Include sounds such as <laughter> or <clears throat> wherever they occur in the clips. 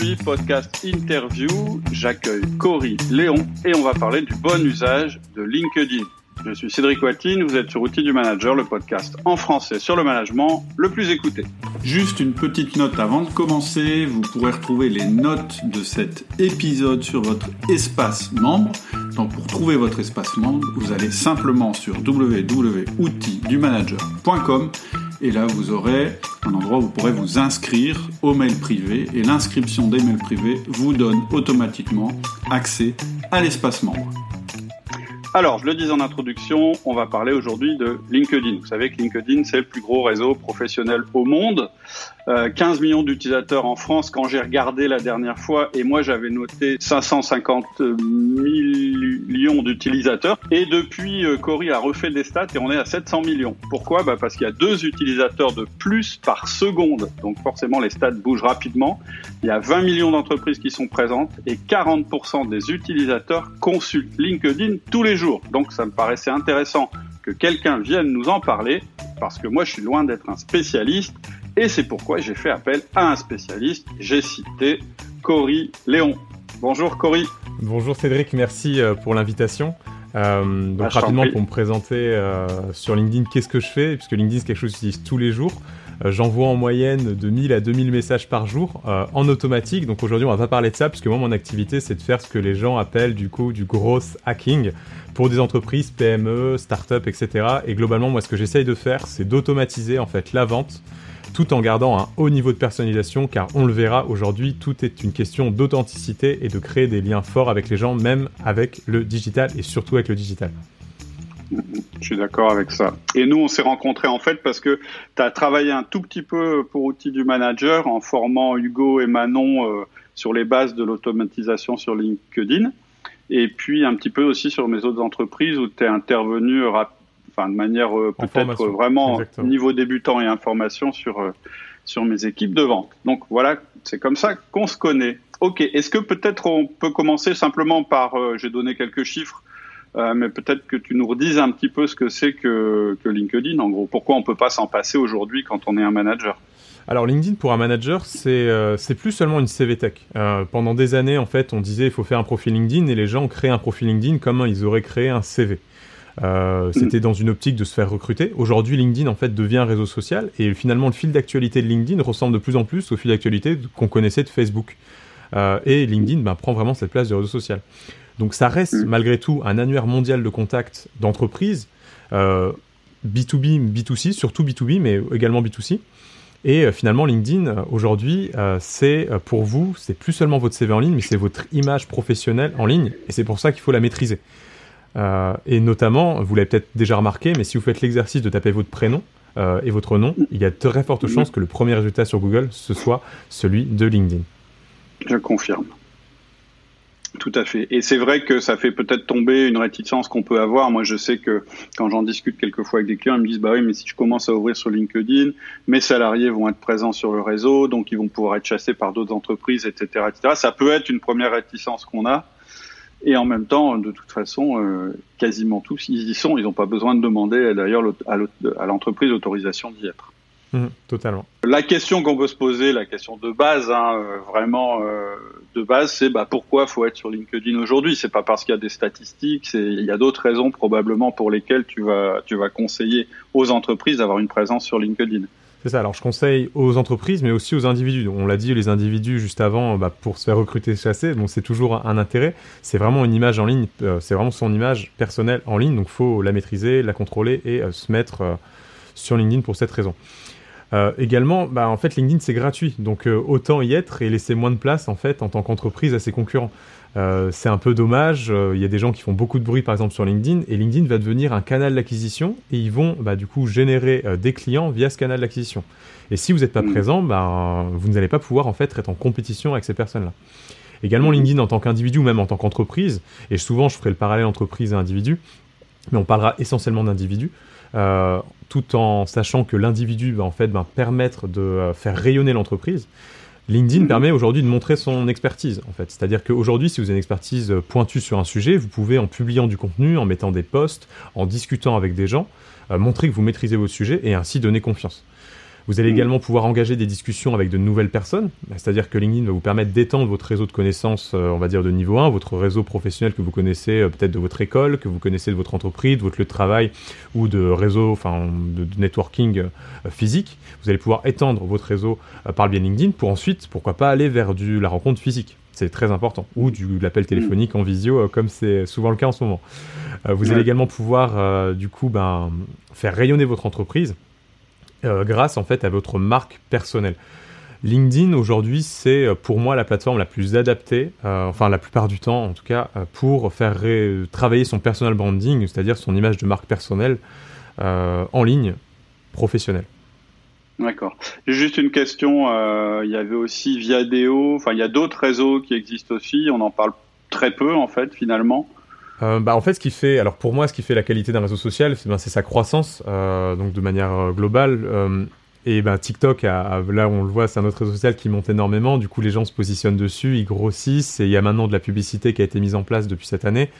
Aujourd'hui, podcast interview, j'accueille Cory Léon et on va parler du bon usage de LinkedIn. Je suis Cédric Watine, vous êtes sur Outils du Manager, le podcast en français sur le management le plus écouté. Juste une petite note avant de commencer, vous pourrez retrouver les notes de cet épisode sur votre espace membre. Donc pour trouver votre espace membre, vous allez simplement sur www.outildumanager.com et là vous aurez un endroit où vous pourrez vous inscrire au mail privé et l'inscription des mails privés vous donne automatiquement accès à l'espace membre. Alors, je le dis en introduction, on va parler aujourd'hui de LinkedIn. Vous savez que LinkedIn, c'est le plus gros réseau professionnel au monde. 15 euh, millions d'utilisateurs en France quand j'ai regardé la dernière fois et moi j'avais noté 550 millions d'utilisateurs et depuis euh, Cory a refait des stats et on est à 700 millions. Pourquoi? Bah Parce qu'il y a deux utilisateurs de plus par seconde donc forcément les stats bougent rapidement. Il y a 20 millions d'entreprises qui sont présentes et 40% des utilisateurs consultent LinkedIn tous les jours. Donc ça me paraissait intéressant que quelqu'un vienne nous en parler parce que moi je suis loin d'être un spécialiste et c'est pourquoi j'ai fait appel à un spécialiste. J'ai cité Cory Léon. Bonjour Cory. Bonjour Cédric, merci euh, pour l'invitation. Euh, donc bah, rapidement pour me présenter euh, sur LinkedIn, qu'est-ce que je fais? Puisque LinkedIn c'est quelque chose que j'utilise tous les jours. Euh, j'envoie en moyenne de 1000 à 2000 messages par jour en automatique. Donc aujourd'hui on va pas parler de ça puisque moi mon activité c'est de faire ce que les gens appellent du coup du gros hacking pour des entreprises, PME, start-up, etc. Et globalement moi ce que j'essaye de faire c'est d'automatiser en fait la vente tout en gardant un haut niveau de personnalisation, car on le verra aujourd'hui, tout est une question d'authenticité et de créer des liens forts avec les gens, même avec le digital et surtout avec le digital. Je suis d'accord avec ça. Et nous, on s'est rencontrés en fait parce que tu as travaillé un tout petit peu pour Outils du Manager en formant Hugo et Manon euh, sur les bases de l'automatisation sur LinkedIn. Et puis un petit peu aussi sur mes autres entreprises où tu es intervenu rapidement enfin de manière euh, peut-être vraiment niveau débutant et information sur euh, sur mes équipes de vente. Donc voilà, c'est comme ça qu'on se connaît. Ok, est-ce que peut-être on peut commencer simplement par, euh, j'ai donné quelques chiffres, mais peut-être que tu nous redises un petit peu ce que c'est que, que LinkedIn, en gros. Pourquoi on peut pas s'en passer aujourd'hui quand on est un manager? Alors LinkedIn pour un manager, c'est plus seulement une CV tech. pendant des années, en fait, on disait il faut faire un profil LinkedIn et les gens créent un profil LinkedIn comme ils auraient créé un CV. Euh, c'était dans une optique de se faire recruter. Aujourd'hui, LinkedIn en fait devient un réseau social et finalement le fil d'actualité de LinkedIn ressemble de plus en plus au fil d'actualité qu'on connaissait de Facebook. Euh, et LinkedIn ben, prend vraiment cette place de réseau social. Donc ça reste mm. malgré tout un annuaire mondial de contacts d'entreprises, euh, B2B, B2C, surtout B2B, mais également B2C. Et finalement, LinkedIn, aujourd'hui, c'est pour vous, c'est plus seulement votre CV en ligne, mais c'est votre image professionnelle en ligne. Et c'est pour ça qu'il faut la maîtriser. Euh, et notamment, vous l'avez peut-être déjà remarqué, mais si vous faites l'exercice de taper votre prénom euh, et votre nom, il y a de très fortes chances que le premier résultat sur Google, ce soit celui de LinkedIn. Je confirme. Tout à fait. Et c'est vrai que ça fait peut-être tomber une réticence qu'on peut avoir. Moi, je sais que quand j'en discute quelquefois avec des clients, ils me disent, bah oui, mais si je commence à ouvrir sur LinkedIn, mes salariés vont être présents sur le réseau, donc ils vont pouvoir être chassés par d'autres entreprises, etc., etc. Ça peut être une première réticence qu'on a. Et en même temps, de toute façon, euh, quasiment tous, ils y sont. Ils n'ont pas besoin de demander d'ailleurs à l'entreprise l'autorisation d'y être. Mmh, totalement. La question qu'on peut se poser, la question de base, hein, euh, vraiment euh, de base, c'est bah, pourquoi faut être sur LinkedIn aujourd'hui? C'est pas parce qu'il y a des statistiques, il y a d'autres raisons probablement pour lesquelles tu vas, tu vas conseiller aux entreprises d'avoir une présence sur LinkedIn. C'est ça. Alors, je conseille aux entreprises, mais aussi aux individus. On l'a dit, les individus juste avant, bah, pour se faire recruter, chasser. Donc, c'est toujours un intérêt. C'est vraiment une image en ligne. Euh, c'est vraiment son image personnelle en ligne. Donc, faut la maîtriser, la contrôler et euh, se mettre euh, sur LinkedIn pour cette raison. également, bah, en fait, LinkedIn c'est gratuit, donc autant y être et laisser moins de place en fait en tant qu'entreprise à ses concurrents. Euh, c'est un peu dommage. Euh, il y a des gens qui font beaucoup de bruit, par exemple, sur LinkedIn, et LinkedIn va devenir un canal d'acquisition, et ils vont, bah, du coup, générer euh, des clients via ce canal d'acquisition. Et si vous n'êtes pas mm. présent, bah, vous n'allez pas pouvoir, en fait, être en compétition avec ces personnes-là. Également. LinkedIn en tant qu'individu ou même en tant qu'entreprise, et souvent, je ferai le parallèle entreprise et individu, mais on parlera essentiellement d'individu. tout en sachant que l'individu va en fait ben, permettre de faire rayonner l'entreprise. LinkedIn permet aujourd'hui de montrer son expertise, en fait. C'est-à-dire qu'aujourd'hui, si vous avez une expertise pointue sur un sujet, vous pouvez, en publiant du contenu, en mettant des posts, en discutant avec des gens, euh, montrer que vous maîtrisez votre sujet et ainsi donner confiance. Vous allez également pouvoir engager des discussions avec de nouvelles personnes, c'est-à-dire que LinkedIn va vous permettre d'étendre votre réseau de connaissances, on va dire de niveau 1, votre réseau professionnel que vous connaissez peut-être de votre école, que vous connaissez de votre entreprise, de votre lieu de travail ou de réseau, enfin de, networking physique. Vous allez pouvoir étendre votre réseau par le biais LinkedIn pour ensuite, pourquoi pas, aller vers du, la rencontre physique. C'est très important, ou du l'appel téléphonique en visio, comme c'est souvent le cas en ce moment. vous allez également pouvoir, du coup, ben, faire rayonner votre entreprise euh, grâce en fait à votre marque personnelle. LinkedIn aujourd'hui c'est euh, pour moi la plateforme la plus adaptée, euh, enfin la plupart du temps en tout cas, pour faire travailler son personal branding, c'est-à-dire son image de marque personnelle en ligne professionnelle. D'accord. Juste une question, il y avait aussi Viadeo, enfin il y a d'autres réseaux qui existent aussi, on en parle très peu en fait finalement. Euh, bah, en fait, ce qui fait, alors pour moi, ce qui fait la qualité d'un réseau social, c'est ben, sa croissance, euh, donc de manière euh, globale. et ben, TikTok, a, là on le voit, c'est un autre réseau social qui monte énormément. Du coup, les gens se positionnent dessus, ils grossissent, et il y a maintenant de la publicité qui a été mise en place depuis cette année.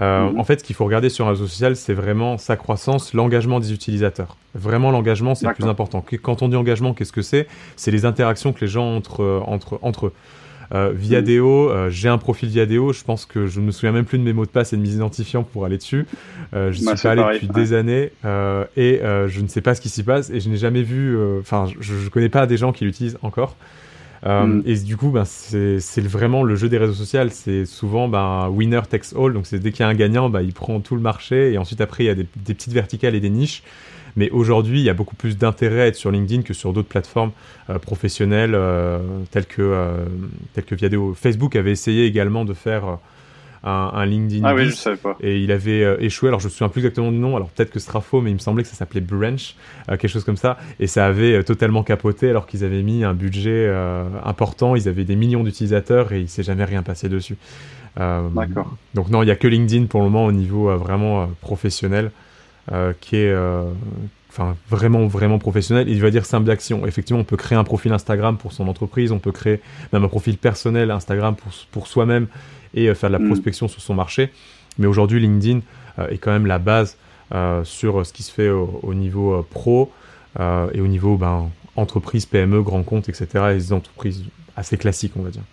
Mhm. En fait, ce qu'il faut regarder sur un réseau social, c'est vraiment sa croissance, l'engagement des utilisateurs. Vraiment, l'engagement, c'est le plus important. Quand on dit engagement, qu'est-ce que c'est? C'est les interactions que les gens ont entre, entre, entre eux. Euh, Viadeo, euh, j'ai un profil Viadeo, je pense que je ne me souviens même plus de mes mots de passe et de mes identifiants pour aller dessus. Euh, je ne bah, suis pas allé depuis des années et je ne sais pas ce qui s'y passe et je n'ai jamais vu, enfin, je ne connais pas des gens qui l'utilisent encore. Mm. Et du coup, ben, c'est vraiment le jeu des réseaux sociaux. C'est souvent ben, winner takes all. Donc, c'est dès qu'il y a un gagnant, ben, il prend tout le marché. Et ensuite, après, il y a des, des petites verticales et des niches. Mais aujourd'hui, il y a beaucoup plus d'intérêt à être sur LinkedIn que sur d'autres plateformes euh, professionnelles euh, telles, que, euh, telles que Viadeo. Facebook avait essayé également de faire un, LinkedIn. Ah oui, je savais pas. Et il avait échoué. Alors, je me souviens plus exactement du nom. Alors, peut-être que ce sera faux, mais il me semblait que ça s'appelait Branch, quelque chose comme ça. Et ça avait totalement capoté alors qu'ils avaient mis un budget important. Ils avaient des millions d'utilisateurs et il s'est jamais rien passé dessus. D'accord. Donc, non, il n'y a que LinkedIn pour le moment au niveau vraiment professionnel. Euh, qui est euh, enfin vraiment vraiment professionnel. Il va dire simple d'action. Effectivement, on peut créer un profil Instagram pour son entreprise, on peut créer même un profil personnel Instagram pour, pour soi-même et euh, faire de la mm. prospection sur son marché. Mais aujourd'hui, LinkedIn est quand même la base sur ce qui se fait au, niveau pro et au niveau ben, entreprise, PME, grand compte, etc. Et des entreprises assez classiques, on va dire.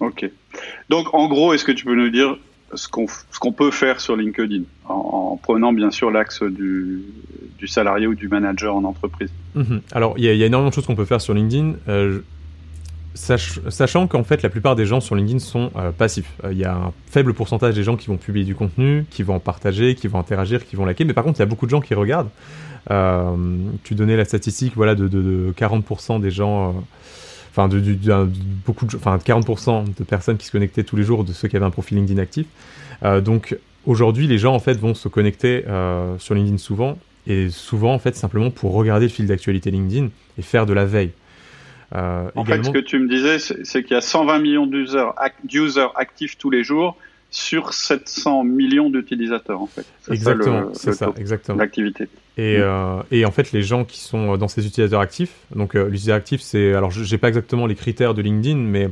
Ok. Donc, en gros, est-ce que tu peux nous dire ce qu'on peut faire sur LinkedIn, en, prenant bien sûr l'axe du, salarié ou du manager en entreprise. Mhm. Alors, il y, a énormément de choses qu'on peut faire sur LinkedIn. Euh, sachant qu'en fait, la plupart des gens sur LinkedIn sont euh, passifs. Euh, il y a un faible pourcentage des gens qui vont publier du contenu, qui vont en partager, qui vont interagir, qui vont liker. Mais par contre, il y a beaucoup de gens qui regardent. tu donnais la statistique voilà, de 40% des gens enfin de, beaucoup de, enfin 40% de personnes qui se connectaient tous les jours de ceux qui avaient un profil LinkedIn actif. Euh, donc aujourd'hui, les gens en fait vont se connecter euh, sur LinkedIn souvent et souvent en fait simplement pour regarder le fil d'actualité LinkedIn et faire de la veille. Euh, en fait, ce que tu me disais, c'est qu'il y a 120 millions d'users actifs tous les jours sur 700 millions d'utilisateurs en fait. Exactement, c'est ça, exactement. L'activité. Et, mm. euh, et, en fait, les gens qui sont dans ces utilisateurs actifs, donc euh, l'utilisateur actif, c'est alors j'ai pas exactement les critères de LinkedIn, mais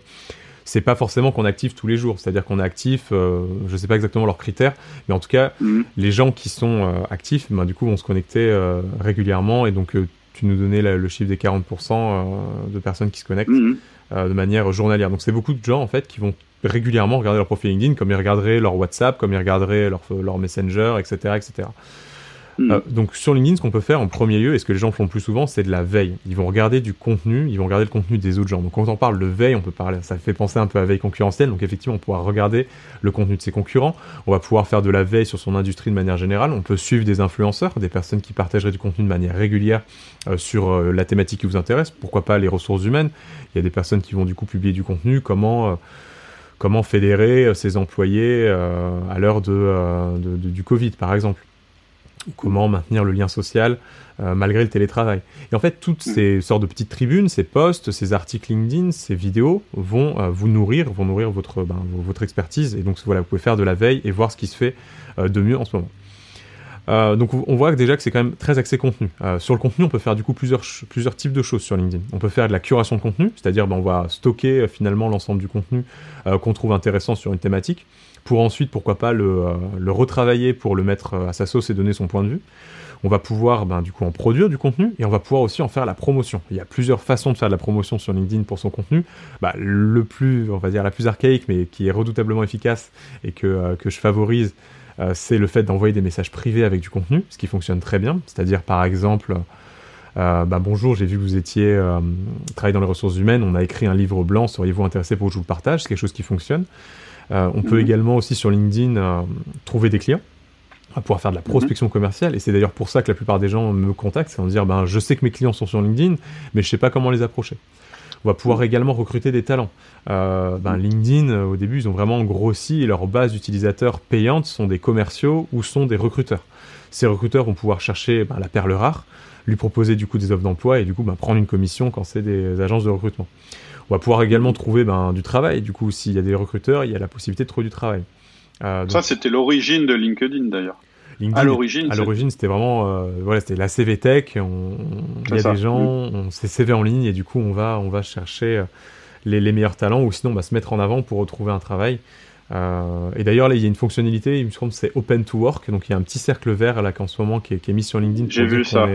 c'est pas forcément qu'on active tous les jours. C'est-à-dire qu'on est actif, euh, je sais pas exactement leurs critères, mais en tout cas, mm. les gens qui sont euh, actifs, ben, du coup, vont se connecter euh, régulièrement. Et donc, tu nous donnais le chiffre des 40% de personnes qui se connectent mm. de manière journalière. Donc, c'est beaucoup de gens en fait qui vont régulièrement regarder leur profil LinkedIn, comme ils regarderaient leur WhatsApp, comme ils regarderaient leur, leur Messenger, etc., etc. Hmm. Euh, donc sur LinkedIn, ce qu'on peut faire en premier lieu, et ce que les gens font le plus souvent, c'est de la veille. Ils vont regarder du contenu, ils vont regarder le contenu des autres gens. Donc quand on parle de veille, on peut parler, ça fait penser un peu à veille concurrentielle. Donc effectivement, on pourra regarder le contenu de ses concurrents. On va pouvoir faire de la veille sur son industrie de manière générale. On peut suivre des influenceurs, des personnes qui partageraient du contenu de manière régulière euh, sur euh, la thématique qui vous intéresse. Pourquoi pas les ressources humaines? Il y a des personnes qui vont du coup publier du contenu, comment comment fédérer ses employés à l'heure de, du Covid, par exemple? Comment maintenir le lien social euh, malgré le télétravail. Et en fait, toutes ces sortes de petites tribunes, ces posts, ces articles LinkedIn, ces vidéos vont euh, vous nourrir, vont nourrir votre, ben, votre expertise. Et donc voilà, vous pouvez faire de la veille et voir ce qui se fait euh, de mieux en ce moment. Donc on voit déjà que c'est quand même très axé contenu. Sur le contenu, on peut faire du coup plusieurs, plusieurs types de choses sur LinkedIn. On peut faire de la curation de contenu, c'est-à-dire ben, on va stocker finalement l'ensemble du contenu qu'on trouve intéressant sur une thématique, pour ensuite, pourquoi pas, le, le, retravailler pour le mettre à sa sauce et donner son point de vue. On va pouvoir ben, du coup en produire du contenu et on va pouvoir aussi en faire la promotion. Il y a plusieurs façons de faire de la promotion sur LinkedIn pour son contenu. Bah, le plus, on va dire la plus archaïque, mais qui est redoutablement efficace et que, que je favorise, euh, c'est le fait d'envoyer des messages privés avec du contenu, ce qui fonctionne très bien. C'est-à-dire, par exemple, euh, bah, bonjour, j'ai vu que vous étiez euh, travaillé dans les ressources humaines, on a écrit un livre blanc, seriez-vous intéressé pour que je vous le partage? C'est quelque chose qui fonctionne. On peut mhm. également aussi sur LinkedIn trouver des clients à pouvoir faire de la mhm. prospection commerciale. Et c'est d'ailleurs pour ça que la plupart des gens me contactent, c'est en dire, ben, je sais que mes clients sont sur LinkedIn, mais je sais pas comment les approcher. On va pouvoir également recruter des talents. Euh, ben LinkedIn, euh, au début, ils ont vraiment grossi et leur base d'utilisateurs payantes sont des commerciaux ou sont des recruteurs. Ces recruteurs vont pouvoir chercher ben, la perle rare, lui proposer du coup des offres d'emploi et du coup ben, prendre une commission quand c'est des agences de recrutement. On va pouvoir également trouver ben, du travail. Du coup, s'il y a des recruteurs, il y a la possibilité de trouver du travail. Euh, Ça, c'était l'origine de LinkedIn d'ailleurs à l'origine, à l'origine, c'était vraiment, euh, voilà, c'était la CV Tech. On, il y a des gens, on s'est CV en ligne et du coup, on va, on va chercher euh, les, les, meilleurs talents ou sinon, on va se mettre en avant pour retrouver un travail. Euh, et d'ailleurs, là, il y a une fonctionnalité, il me semble, c'est Open to Work. Donc, il y a un petit cercle vert là qu'en ce moment qui est, qui est mis sur LinkedIn. J'ai vu ça.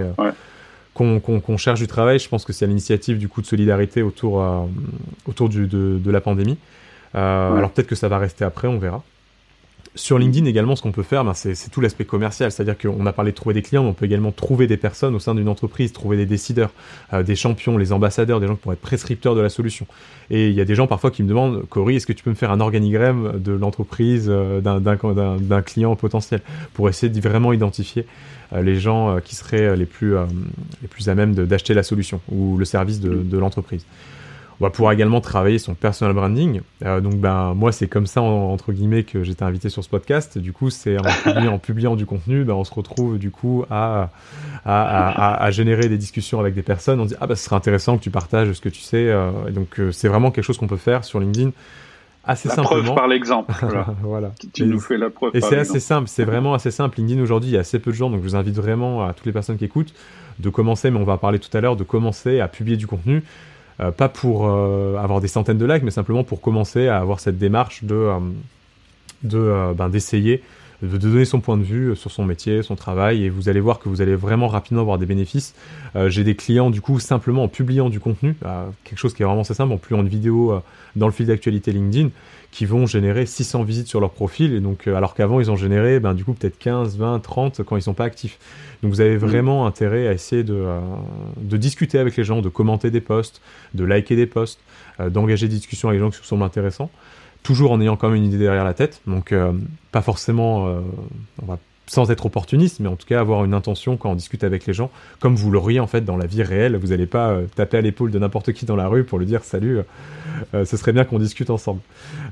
Qu'on cherche du travail. Je pense que c'est à l'initiative du coup de solidarité autour, autour du, de, de, la pandémie. Alors peut-être que ça va rester après, on verra. Sur LinkedIn également, ce qu'on peut faire, ben, c'est tout l'aspect commercial. C'est-à-dire qu'on a parlé de trouver des clients, mais on peut également trouver des personnes au sein d'une entreprise, trouver des décideurs, euh, des champions, les ambassadeurs, des gens qui pourraient être prescripteurs de la solution. Et il y a des gens parfois qui me demandent, Cory, est-ce que tu peux me faire un organigramme de l'entreprise euh, d'un client potentiel pour essayer de vraiment identifier euh, les gens qui seraient les plus, les plus à même d'acheter la solution ou le service de l'entreprise. On va pouvoir également travailler son personal branding. Euh, donc ben moi c'est comme ça entre guillemets que j'étais invité sur ce podcast. Du coup c'est <laughs> en, publiant, du contenu, ben, on se retrouve du coup à à, à, générer des discussions avec des personnes. On dit ah bah ce serait intéressant que tu partages ce que tu sais. Euh, donc euh, c'est vraiment quelque chose qu'on peut faire sur LinkedIn assez la simplement. Preuve par l'exemple. <laughs> Voilà. Tu nous fais la preuve. Et c'est assez simple. C'est vraiment assez simple. LinkedIn aujourd'hui il y a assez peu de gens donc je vous invite vraiment à toutes les personnes qui écoutent de commencer, mais on va en parler tout à l'heure, de commencer à publier du contenu. Euh, pas pour euh, avoir des centaines de likes, mais simplement pour commencer à avoir cette démarche de, euh, de ben, d'essayer de donner son point de vue sur son métier, son travail, et vous allez voir que vous allez vraiment rapidement avoir des bénéfices. j'ai des clients du coup simplement en publiant du contenu, quelque chose qui est vraiment assez simple, en publiant une vidéo dans le fil d'actualité LinkedIn, qui vont générer 600 visites sur leur profil, et donc alors qu'avant ils ont généré ben, du coup peut-être 15, 20, 30 quand ils sont pas actifs. Donc vous avez mm. vraiment intérêt à essayer de, euh, de, discuter avec les gens, de commenter des posts, de liker des posts, euh, d'engager des discussions avec les gens qui vous semblent intéressants, toujours en ayant quand même une idée derrière la tête. Donc euh, pas forcément, on va sans être opportuniste, mais en tout cas avoir une intention quand on discute avec les gens, comme vous l'auriez en fait dans la vie réelle. Vous n'allez pas euh, taper à l'épaule de n'importe qui dans la rue pour lui dire salut, euh, ce serait bien qu'on discute ensemble.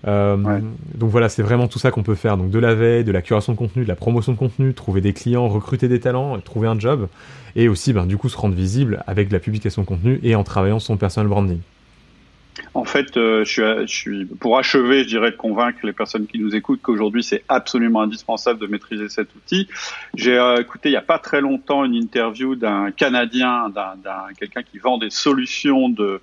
Euh, donc voilà, c'est vraiment tout ça qu'on peut faire. Donc de la veille, de la curation de contenu, de la promotion de contenu, trouver des clients, recruter des talents, trouver un job, et aussi ben, du coup se rendre visible avec de la publication de contenu et en travaillant son personal branding. En fait, euh, je, suis, pour achever, je dirais, de convaincre les personnes qui nous écoutent qu'aujourd'hui, c'est absolument indispensable de maîtriser cet outil. J'ai euh, écouté il n'y a pas très longtemps une interview d'un Canadien, d'un quelqu'un qui vend des solutions de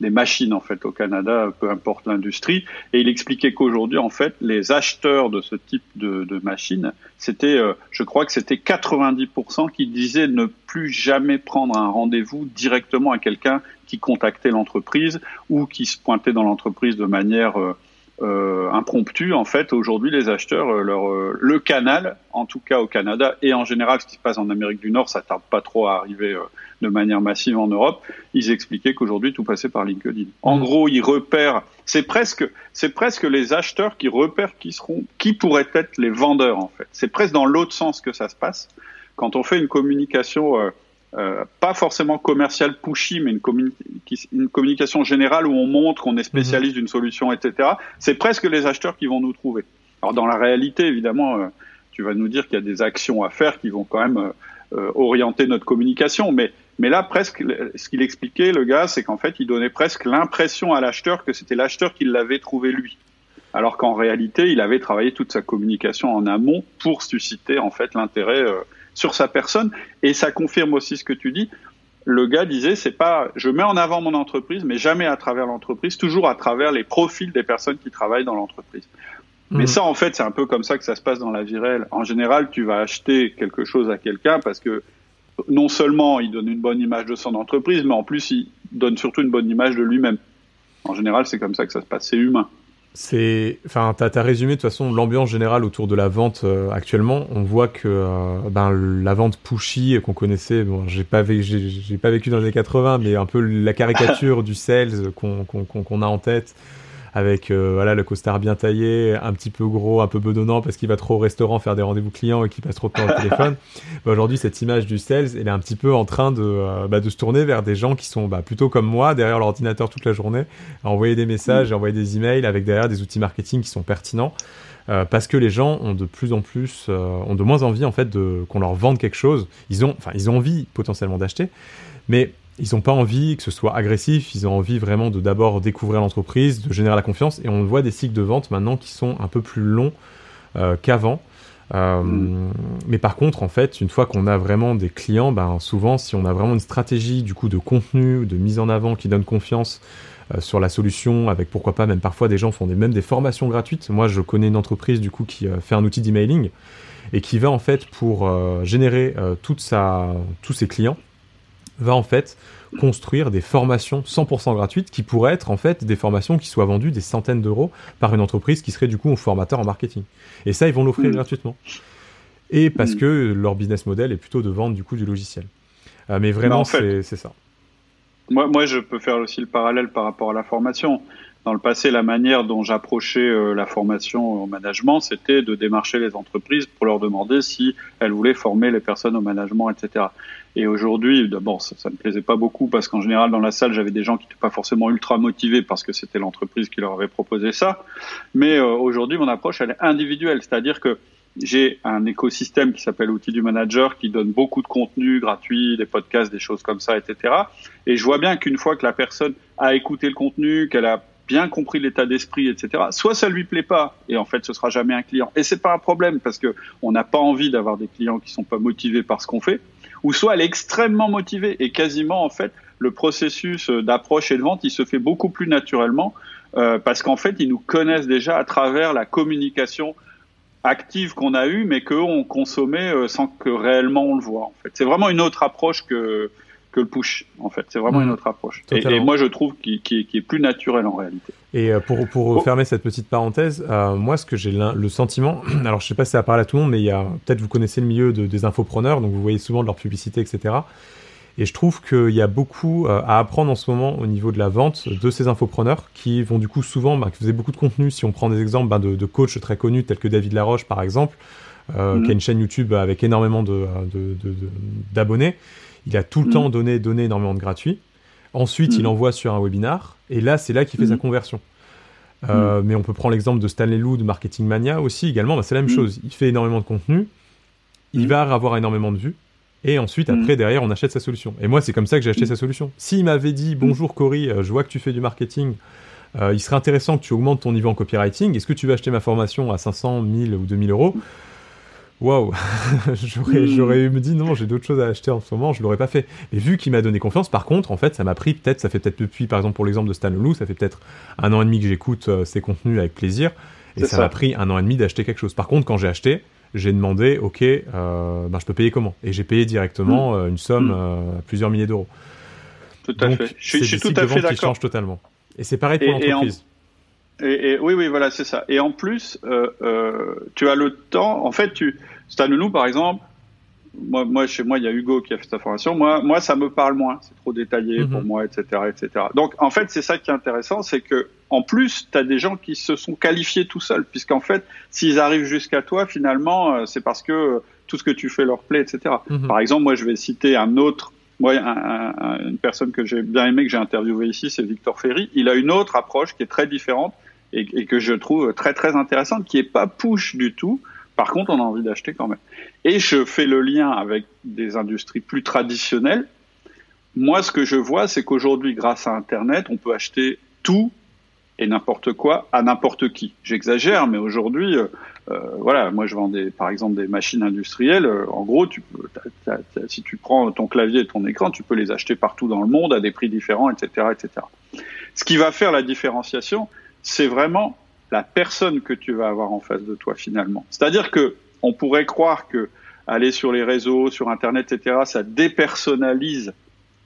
des machines en fait au Canada, peu importe l'industrie, et il expliquait qu'aujourd'hui en fait les acheteurs de ce type de, de machines, c'était, euh, je crois que c'était 90% qui disaient ne plus jamais prendre un rendez-vous directement à quelqu'un qui contactait l'entreprise ou qui se pointait dans l'entreprise de manière euh, euh, impromptue. En fait, aujourd'hui, les acheteurs, euh, leur, le canal, en tout cas au Canada et en général, ce qui se passe en Amérique du Nord, ça tarde pas trop à arriver de manière massive en Europe. Ils expliquaient qu'aujourd'hui, tout passait par LinkedIn. En mmh. gros, ils repèrent. C'est presque, c'est presque les acheteurs qui repèrent qui seront, qui pourraient être les vendeurs en fait. C'est presque dans l'autre sens que ça se passe. Quand on fait une communication euh, pas forcément commercial pushy, mais une, une, communication générale où on montre qu'on est spécialiste mhm. d'une solution, etc. C'est presque les acheteurs qui vont nous trouver. Alors dans la réalité, évidemment, euh, tu vas nous dire qu'il y a des actions à faire qui vont quand même euh, orienter notre communication, mais mais là, presque, ce qu'il expliquait, le gars, c'est qu'en fait, il donnait presque l'impression à l'acheteur que c'était l'acheteur qui l'avait trouvé lui. alors qu'en réalité, il avait travaillé toute sa communication en amont pour susciter en fait l'intérêt euh, sur sa personne. Et ça confirme aussi ce que tu dis. Le gars disait, c'est pas, je mets en avant mon entreprise, mais jamais à travers l'entreprise, toujours à travers les profils des personnes qui travaillent dans l'entreprise. Mais mhm. ça, en fait, c'est un peu comme ça que ça se passe dans la vie réelle. En général, tu vas acheter quelque chose à quelqu'un parce que non seulement il donne une bonne image de son entreprise, mais en plus, il donne surtout une bonne image de lui-même. En général, c'est comme ça que ça se passe. C'est humain. C'est, enfin, t'as as résumé de toute façon l'ambiance générale autour de la vente euh, actuellement. On voit que euh, ben la vente pushy qu'on connaissait, bon, j'ai pas j'ai pas vécu dans les années 80, mais un peu la caricature <laughs> du sales qu'on qu'on a en tête avec euh, voilà le costard bien taillé, un petit peu gros, un peu bedonnant parce qu'il va trop au restaurant faire des rendez-vous clients et qu'il passe trop de temps au téléphone. <laughs> Bah, aujourd'hui, cette image du sales, elle est un petit peu en train de, euh, bah, de se tourner vers des gens qui sont bah, plutôt comme moi, derrière l'ordinateur toute la journée, à envoyer des messages, à envoyer des emails avec derrière des outils marketing qui sont pertinents. Euh, parce que les gens ont de plus en plus, ont de moins envie en fait de qu'on leur vende quelque chose. Ils ont, enfin, ils ont envie potentiellement d'acheter, mais ils n'ont pas envie que ce soit agressif, ils ont envie vraiment de d'abord découvrir l'entreprise, de générer la confiance, et on voit des cycles de vente maintenant qui sont un peu plus longs euh, qu'avant. Euh, mm. Mais par contre, en fait, une fois qu'on a vraiment des clients, ben, souvent, si on a vraiment une stratégie du coup de contenu, de mise en avant qui donne confiance euh, sur la solution, avec pourquoi pas même parfois des gens font des, même des formations gratuites. Moi, je connais une entreprise du coup qui fait un outil d'emailing et qui va en fait pour générer toute sa, tous ses clients va en fait construire des formations 100% gratuites qui pourraient être en fait des formations qui soient vendues des centaines d'euros par une entreprise qui serait du coup un formateur en marketing. Et ça, ils vont l'offrir mm. gratuitement. Et parce mm. que leur business model est plutôt de vendre du coup du logiciel. Euh, mais vraiment, c'est ça. Moi, moi, je peux faire aussi le parallèle par rapport à la formation. Dans le passé, la manière dont j'approchais euh, la formation au management, c'était de démarcher les entreprises pour leur demander si elles voulaient former les personnes au management, etc. Et aujourd'hui, d'abord, ça, ne me plaisait pas beaucoup parce qu'en général, dans la salle, j'avais des gens qui n'étaient pas forcément ultra motivés parce que c'était l'entreprise qui leur avait proposé ça. Mais euh, aujourd'hui, mon approche, elle est individuelle, c'est-à-dire que j'ai un écosystème qui s'appelle Outils du Manager qui donne beaucoup de contenu gratuit, des podcasts, des choses comme ça, etc. Et je vois bien qu'une fois que la personne a écouté le contenu, qu'elle a bien compris l'état d'esprit, etc. Soit ça lui plaît pas et en fait ce sera jamais un client. Et c'est pas un problème parce que on n'a pas envie d'avoir des clients qui sont pas motivés par ce qu'on fait ou soit elle est extrêmement motivée et quasiment en fait le processus d'approche et de vente il se fait beaucoup plus naturellement euh, parce qu'en fait ils nous connaissent déjà à travers la communication active qu'on a eue mais qu'on consommait euh, sans que réellement on le voit en fait c'est vraiment une autre approche que que le push en fait c'est vraiment une autre approche et, moi je trouve qu'il est plus naturel en réalité et euh, pour, pour oh. fermer cette petite parenthèse, moi, ce que j'ai le sentiment, <clears throat> alors je sais pas si ça parle à tout le monde, mais il y a peut-être vous connaissez le milieu de, des infopreneurs, donc vous voyez souvent de leur publicité, etc. Et je trouve qu'il y a beaucoup euh, à apprendre en ce moment au niveau de la vente de ces infopreneurs qui vont du coup souvent, bah, qui faisaient beaucoup de contenu. Si on prend des exemples bah, de, de, coachs très connus tels que David Laroche par exemple, euh, mm-hmm. qui a une chaîne YouTube avec énormément d'abonnés. Il a tout le mm-hmm. temps donné, donné énormément de gratuits. Ensuite, il mm-hmm. envoie sur un webinar, et là, c'est là qu'il fait sa conversion. Euh, mais on peut prendre l'exemple de Stanley Lou de Marketing Mania aussi, également, bah, c'est la même chose. Il fait énormément de contenu, il va avoir énormément de vues, et ensuite, après, mm. derrière, on achète sa solution. Et moi, c'est comme ça que j'ai acheté mm. sa solution. S'il m'avait dit mm. Bonjour Cory, euh, je vois que tu fais du marketing, euh, il serait intéressant que tu augmentes ton niveau en copywriting. Est-ce que tu veux acheter ma formation à 500, 1000 ou 2000 euros? Waouh <laughs> J'aurais j'aurais me dit non, j'ai d'autres choses à acheter en ce moment, je l'aurais pas fait. Mais vu qu'il m'a donné confiance, par contre, en fait, ça m'a pris peut-être, ça fait peut-être depuis, par exemple, pour l'exemple de Stan Lou, ça fait peut-être un an et demi que j'écoute ses contenus avec plaisir. Et ça m'a pris un an et demi d'acheter quelque chose. Par contre, quand j'ai acheté, j'ai demandé, ok, euh, ben, je peux payer comment? Et j'ai payé directement mm. euh, une somme mm. euh, à plusieurs milliers d'euros. Tout à fait. Je, suis tout à fait d'accord. totalement. Et c'est pareil pour l'entreprise. Et, oui, oui, voilà, c'est ça. Et en plus, tu as le temps. En fait, tu, Stanonou, par exemple, moi, moi, chez moi, il y a Hugo qui a fait sa formation. Moi, moi, ça me parle moins. C'est trop détaillé pour mhm. moi, etc., etc. Donc, en fait, c'est ça qui est intéressant, c'est que, en plus, tu as des gens qui se sont qualifiés tout seuls, puisqu'en fait, s'ils arrivent jusqu'à toi, finalement, euh, c'est parce que euh, tout ce que tu fais leur plaît, etc. Mhm. Par exemple, moi, je vais citer un autre, moi, une personne que j'ai bien aimé, que j'ai interviewé ici, c'est Victor Ferry. Il a une autre approche qui est très différente et, et que je trouve très, très intéressante, qui est pas push du tout, par contre, on a envie d'acheter quand même. Et je fais le lien avec des industries plus traditionnelles. Moi, ce que je vois, c'est qu'aujourd'hui, grâce à Internet, on peut acheter tout et n'importe quoi à n'importe qui. J'exagère, mais aujourd'hui, euh, euh, voilà, moi je vends des, par exemple des machines industrielles. Euh, en gros, tu peux, si tu prends ton clavier et ton écran, tu peux les acheter partout dans le monde à des prix différents, etc., etc. Ce qui va faire la différenciation, c'est vraiment la personne que tu vas avoir en face de toi finalement. C'est-à-dire que on pourrait croire que aller sur les réseaux, sur Internet, etc., ça dépersonnalise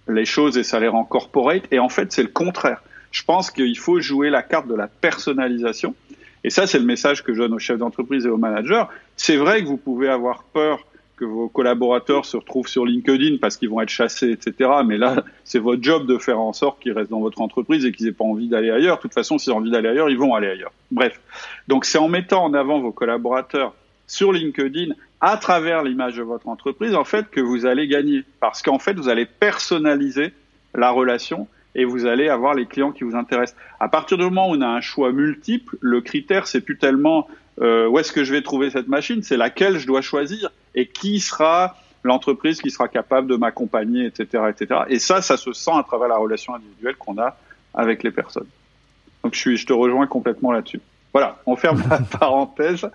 les choses et ça les rend corporate. Et en fait, c'est le contraire. Je pense qu'il faut jouer la carte de la personnalisation. Et ça, c'est le message que je donne aux chefs d'entreprise et aux managers. C'est vrai que vous pouvez avoir peur que vos collaborateurs se retrouvent sur LinkedIn parce qu'ils vont être chassés, etc. Mais là, <laughs> c'est votre job de faire en sorte qu'ils restent dans votre entreprise et qu'ils n'aient pas envie d'aller ailleurs. De toute façon, s'ils ont envie d'aller ailleurs, ils vont aller ailleurs. Bref. Donc, c'est en mettant en avant vos collaborateurs sur LinkedIn à travers l'image de votre entreprise, en fait, que vous allez gagner. Parce qu'en fait, vous allez personnaliser la relation et vous allez avoir les clients qui vous intéressent. À partir du moment où on a un choix multiple, le critère c'est plus tellement euh, où est-ce que je vais trouver cette machine, c'est laquelle je dois choisir? Et qui sera l'entreprise qui sera capable de m'accompagner, etc., etc. Et ça, ça se sent à travers la relation individuelle qu'on a avec les personnes. Donc je suis, je te rejoins complètement là-dessus. Voilà, on ferme la <laughs> parenthèse.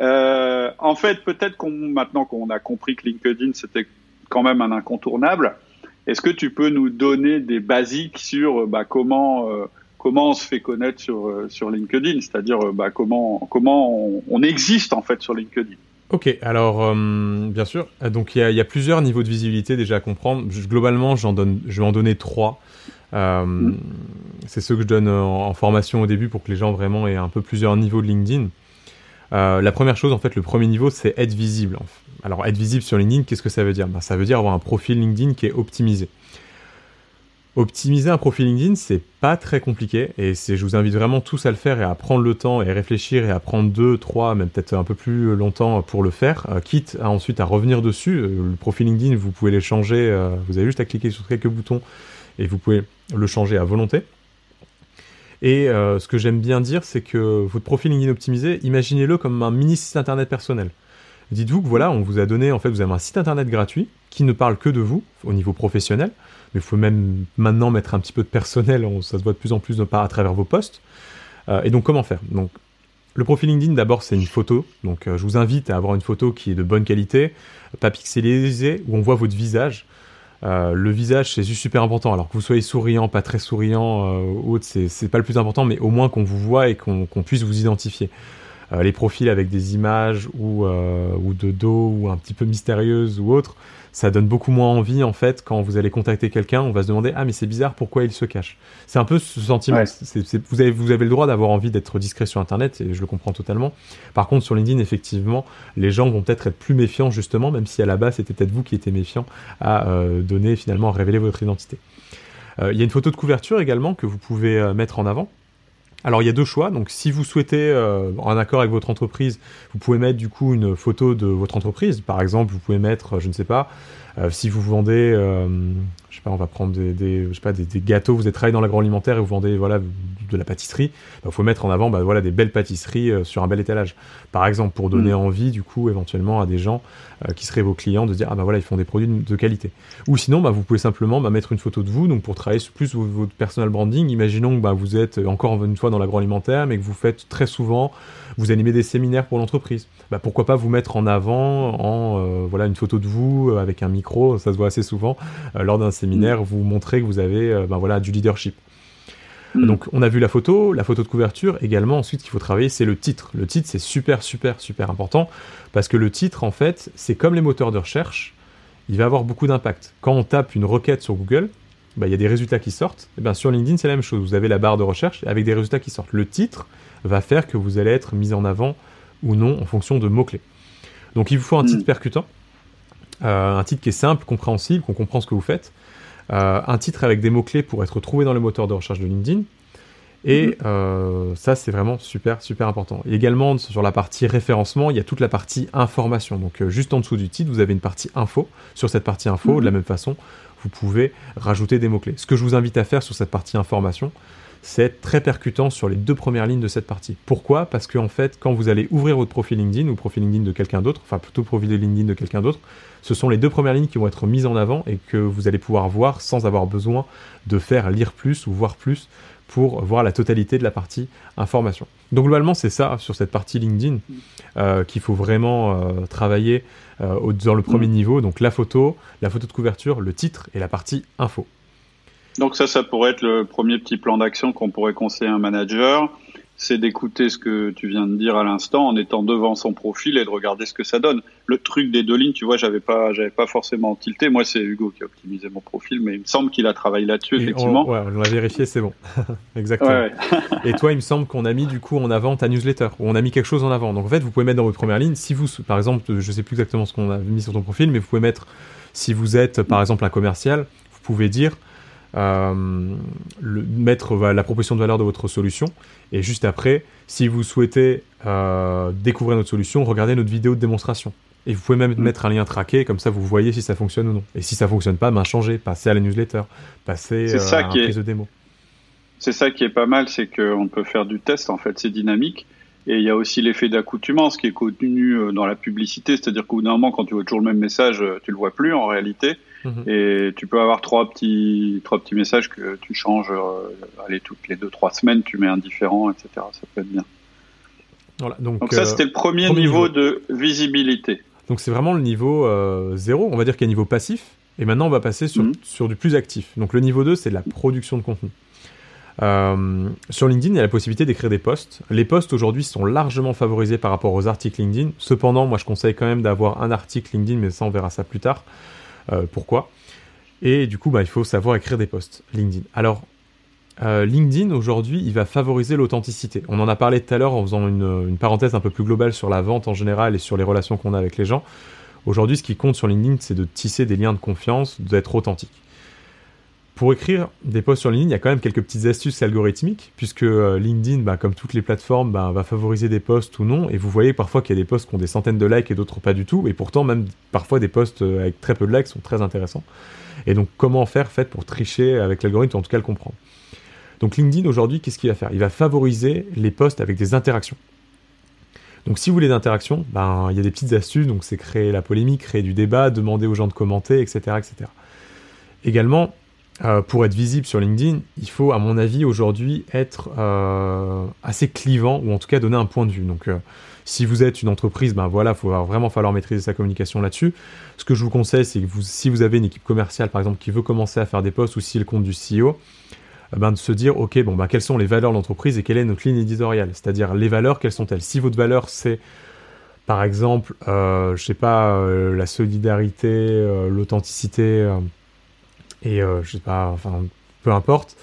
Euh, en fait, peut-être qu'on maintenant qu'on a compris que LinkedIn c'était quand même un incontournable, est-ce que tu peux nous donner des basiques sur bah, comment euh, comment on se fait connaître sur euh, sur LinkedIn, c'est-à-dire euh, bah, comment comment on, on, existe en fait sur LinkedIn? Ok, alors bien sûr, donc il y, a plusieurs niveaux de visibilité déjà à comprendre. globalement, je vais en donner trois. Mm. C'est ceux que je donne en, formation au début pour que les gens vraiment aient un peu plusieurs niveaux de LinkedIn. la première chose, en fait, le premier niveau, c'est être visible. Alors, être visible sur LinkedIn, qu'est-ce que ça veut dire? Ben, Ça veut dire avoir un profil LinkedIn qui est optimisé. Optimiser un profil LinkedIn, c'est pas très compliqué et je vous invite vraiment tous à le faire et à prendre le temps et réfléchir et à prendre deux, trois, même peut-être un peu plus longtemps pour le faire, euh, quitte à ensuite à revenir dessus. Euh, le profil LinkedIn, vous pouvez les changer, euh, vous avez juste à cliquer sur quelques boutons et vous pouvez le changer à volonté. Et ce que j'aime bien dire, c'est que votre profil LinkedIn optimisé, imaginez-le comme un mini site internet personnel. Dites-vous que voilà, on vous a donné, en fait, vous avez un site internet gratuit qui ne parle que de vous au niveau professionnel, mais il faut même maintenant mettre un petit peu de personnel, ça se voit de plus en plus de part à travers vos posts. Euh, et donc, comment faire? Donc, le profil LinkedIn, d'abord, c'est une photo. Donc, euh, je vous invite à avoir une photo qui est de bonne qualité, pas pixelisée, où on voit votre visage. Euh, le visage, c'est juste super important. Alors que vous soyez souriant, pas très souriant, ou autre, c'est pas le plus important, mais au moins qu'on vous voit et qu'on puisse vous identifier. Euh, les profils avec des images ou, euh, ou de dos ou un petit peu mystérieuses ou autres, ça donne beaucoup moins envie en fait quand vous allez contacter quelqu'un, on va se demander ah mais c'est bizarre pourquoi il se cache? C'est un peu ce sentiment. vous avez vous avez le droit d'avoir envie d'être discret sur internet et je le comprends totalement. Par contre sur LinkedIn effectivement les gens vont peut-être être plus méfiants justement même si à la base c'était peut-être vous qui étiez méfiant à euh, donner finalement à révéler votre identité. Il y a une photo de couverture également que vous pouvez mettre en avant. Alors il y a deux choix. Donc si vous souhaitez, euh, en accord avec votre entreprise, vous pouvez mettre du coup une photo de votre entreprise. Par exemple, vous pouvez mettre, je ne sais pas, euh, si vous vendez, euh, je sais pas, on va prendre des, je sais pas, des, gâteaux, vous êtes travaillé dans l'agroalimentaire et vous vendez voilà de la pâtisserie, il bah, faut mettre en avant bah, voilà des belles pâtisseries sur un bel étalage. Par exemple, pour donner mm. envie du coup éventuellement à des gens qui seraient vos clients de dire ah bah voilà ils font des produits de, qualité. Ou sinon bah, vous pouvez simplement bah, mettre une photo de vous donc pour travailler plus votre personal branding. Imaginons que bah, vous êtes encore une fois dans l'agroalimentaire mais que vous faites très souvent vous animez des séminaires pour l'entreprise. Bah, pourquoi pas vous mettre en avant en euh, voilà une photo de vous euh, avec un micro, ça se voit assez souvent euh, lors d'un séminaire, mm. vous montrer que vous avez bah, voilà du leadership. Mm. Donc on a vu la photo, la photo de couverture également. Ensuite, qu'il faut travailler, c'est le titre. Le titre, c'est super, super, super important parce que le titre, en fait, c'est comme les moteurs de recherche, il va avoir beaucoup d'impact. Quand on tape une requête sur Google, bah, il y a des résultats qui sortent. Et bien sur LinkedIn, c'est la même chose. Vous avez la barre de recherche avec des résultats qui sortent. Le titre, va faire que vous allez être mis en avant ou non en fonction de mots-clés. Donc il vous faut un titre mm. percutant, euh, un titre qui est simple, compréhensible, qu'on comprend ce que vous faites, euh, un titre avec des mots-clés pour être trouvé dans le moteur de recherche de LinkedIn. Et mm-hmm. euh, ça, c'est vraiment super, super important. Et également, sur la partie référencement, il y a toute la partie information. Donc, juste en dessous du titre, vous avez une partie info. Sur cette partie info, de la mm-hmm. même façon, vous pouvez rajouter des mots-clés. Ce que je vous invite à faire sur cette partie information, c'est très percutant sur les deux premières lignes de cette partie. Pourquoi? Parce qu'en en fait, quand vous allez ouvrir votre profil LinkedIn ou profil LinkedIn de quelqu'un d'autre, enfin plutôt profil LinkedIn de quelqu'un d'autre, ce sont les deux premières lignes qui vont être mises en avant et que vous allez pouvoir voir sans avoir besoin de faire lire plus ou voir plus pour voir la totalité de la partie information. Donc globalement, c'est ça sur cette partie LinkedIn euh, qu'il faut vraiment euh, travailler euh, dans le premier mm. niveau. Donc la photo, la photo de couverture, le titre et la partie info. Donc ça, ça pourrait être le premier petit plan d'action qu'on pourrait conseiller à un manager c'est d'écouter ce que tu viens de dire à l'instant en étant devant son profil et de regarder ce que ça donne. Le truc des deux lignes, tu vois, j'avais pas, j'avais pas forcément tilté. Moi, c'est Hugo qui a optimisé mon profil, mais il me semble qu'il a travaillé là-dessus, effectivement. On, ouais, on l'a vérifié, c'est bon. <laughs> Exactement. et toi, il me semble qu'on a mis du coup en avant ta newsletter, ou on a mis quelque chose en avant. Donc en fait, vous pouvez mettre dans votre première ligne, si vous, par exemple, je sais plus exactement ce qu'on a mis sur ton profil, mais vous pouvez mettre, si vous êtes par exemple un commercial, vous pouvez dire euh, le, mettre la proposition de valeur de votre solution. Et juste après, si vous souhaitez euh, découvrir notre solution, regardez notre vidéo de démonstration. Et vous pouvez même mm. mettre un lien traqué, comme ça vous voyez si ça fonctionne ou non. Et si ça fonctionne pas, ben changez, passez à la newsletter, passez euh, à prise de démo. C'est ça qui est pas mal, c'est qu'on peut faire du test, en fait, c'est dynamique. Et il y a aussi l'effet d'accoutumance qui est contenu dans la publicité, c'est-à-dire qu'au bout d'un moment, quand tu vois toujours le même message, tu le vois plus en réalité. Mhm. Et tu peux avoir trois petits, trois petits messages que tu changes, euh, allez, toutes les deux, trois semaines, tu mets un différent, etc. Ça peut être bien. Voilà, donc, donc, ça, euh, c'était le premier, niveau, de visibilité. Donc c'est vraiment le niveau euh, zéro, on va dire qu'il y a un niveau passif, et maintenant on va passer sur, mhm. sur du plus actif. Donc le niveau 2, c'est la production de contenu. Euh, sur LinkedIn, il y a la possibilité d'écrire des posts. Les posts aujourd'hui sont largement favorisés par rapport aux articles LinkedIn. Cependant, moi je conseille quand même d'avoir un article LinkedIn, mais ça on verra ça plus tard. Euh, pourquoi? Et du coup, bah, il faut savoir écrire des posts LinkedIn. Alors, euh, LinkedIn aujourd'hui, il va favoriser l'authenticité. On en a parlé tout à l'heure en faisant une, parenthèse un peu plus globale sur la vente en général et sur les relations qu'on a avec les gens. Aujourd'hui, ce qui compte sur LinkedIn, c'est de tisser des liens de confiance, d'être authentique. Pour écrire des posts sur LinkedIn, il y a quand même quelques petites astuces algorithmiques, puisque euh, LinkedIn, bah, comme toutes les plateformes, bah, va favoriser des posts ou non. Et vous voyez parfois qu'il y a des posts qui ont des centaines de likes et d'autres pas du tout. Et pourtant, même parfois, des posts euh, avec très peu de likes sont très intéressants. Et donc, comment faire pour tricher avec l'algorithme, en tout cas le comprendre. Donc, LinkedIn aujourd'hui, qu'est-ce qu'il va faire? Il va favoriser les posts avec des interactions. Donc si vous voulez d'interactions, ben, il y a des petites astuces, donc c'est créer la polémique, créer du débat, demander aux gens de commenter, etc. etc. Également, euh, pour être visible sur LinkedIn, il faut, à mon avis, aujourd'hui être euh, assez clivant ou en tout cas donner un point de vue. Donc, euh, si vous êtes une entreprise, ben voilà, il va vraiment falloir maîtriser sa communication là-dessus. Ce que je vous conseille, c'est que vous, si vous avez une équipe commerciale, par exemple, qui veut commencer à faire des posts ou si le compte du CEO, ben de se dire, ok, bon, ben, quelles sont les valeurs de l'entreprise et quelle est notre ligne éditoriale? C'est-à-dire les valeurs, quelles sont-elles? Si votre valeur c'est par exemple, je sais pas, la solidarité, l'authenticité et euh, je sais pas, enfin, peu importe,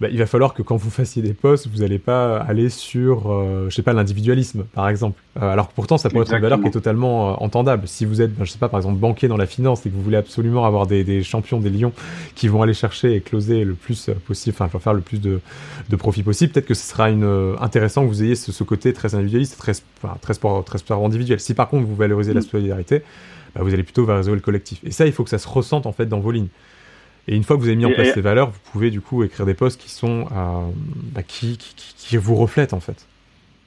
bah, il va falloir que quand vous fassiez des posts, vous n'allez pas aller sur, euh, je sais pas, l'individualisme, par exemple. Euh, alors que pourtant, ça pourrait être une valeur qui est totalement euh, entendable. Si vous êtes, ben, je sais pas, par exemple, banquier dans la finance et que vous voulez absolument avoir des, des champions, des lions qui vont aller chercher et closer le plus possible, enfin, faire le plus de, de profit possible, peut-être que ce sera une, intéressant que vous ayez ce, ce côté très individualiste, très, enfin, très sport, très sport individuel. Si par contre vous valorisez la mm. solidarité, bah, vous allez plutôt valoriser le collectif. Et ça, il faut que ça se ressente en fait dans vos lignes. Et une fois que vous avez mis en place ces valeurs, vous pouvez du coup écrire des posts qui sont euh, bah, qui, qui, qui, vous reflètent en fait.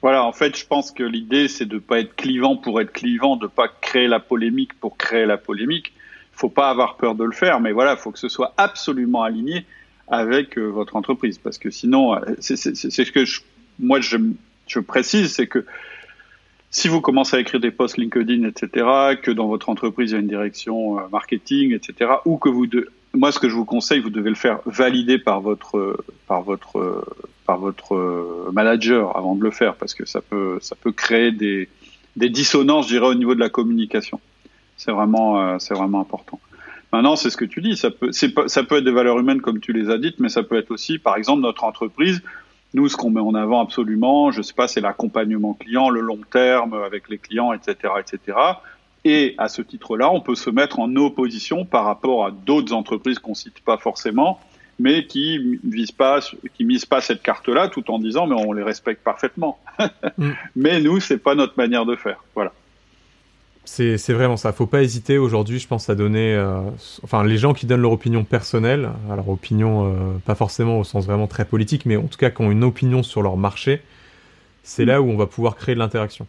Voilà, en fait, je pense que l'idée c'est de pas être clivant pour être clivant, de pas créer la polémique pour créer la polémique. Il faut pas avoir peur de le faire, mais voilà, il faut que ce soit absolument aligné avec euh, votre entreprise, parce que sinon, euh, c'est ce que je, moi je, je précise, c'est que si vous commencez à écrire des posts LinkedIn, etc., que dans votre entreprise il y a une direction marketing, etc., ou que vous de, moi, ce que je vous conseille, vous devez le faire valider par votre, par votre, par votre manager avant de le faire, parce que ça peut, ça peut créer des, des dissonances, je dirais, au niveau de la communication. C'est vraiment, euh, c'est vraiment important. Maintenant, c'est ce que tu dis. Ça peut, ça peut être des valeurs humaines comme tu les as dites, mais ça peut être aussi, par exemple, notre entreprise. Nous, ce qu'on met en avant absolument, je sais pas, c'est l'accompagnement client, le long terme avec les clients, etc., etc. Et à ce titre-là, on peut se mettre en opposition par rapport à d'autres entreprises qu'on cite pas forcément, mais qui visent pas, qui misent pas cette carte-là, tout en disant mais on les respecte parfaitement. <laughs> Mm. Mais nous, c'est pas notre manière de faire. Voilà. C'est vraiment ça. Faut pas hésiter aujourd'hui, je pense, à donner. Euh, enfin, les gens qui donnent leur opinion personnelle, alors opinion euh, pas forcément au sens vraiment très politique, mais en tout cas qui ont une opinion sur leur marché, c'est mm. là où on va pouvoir créer de l'interaction.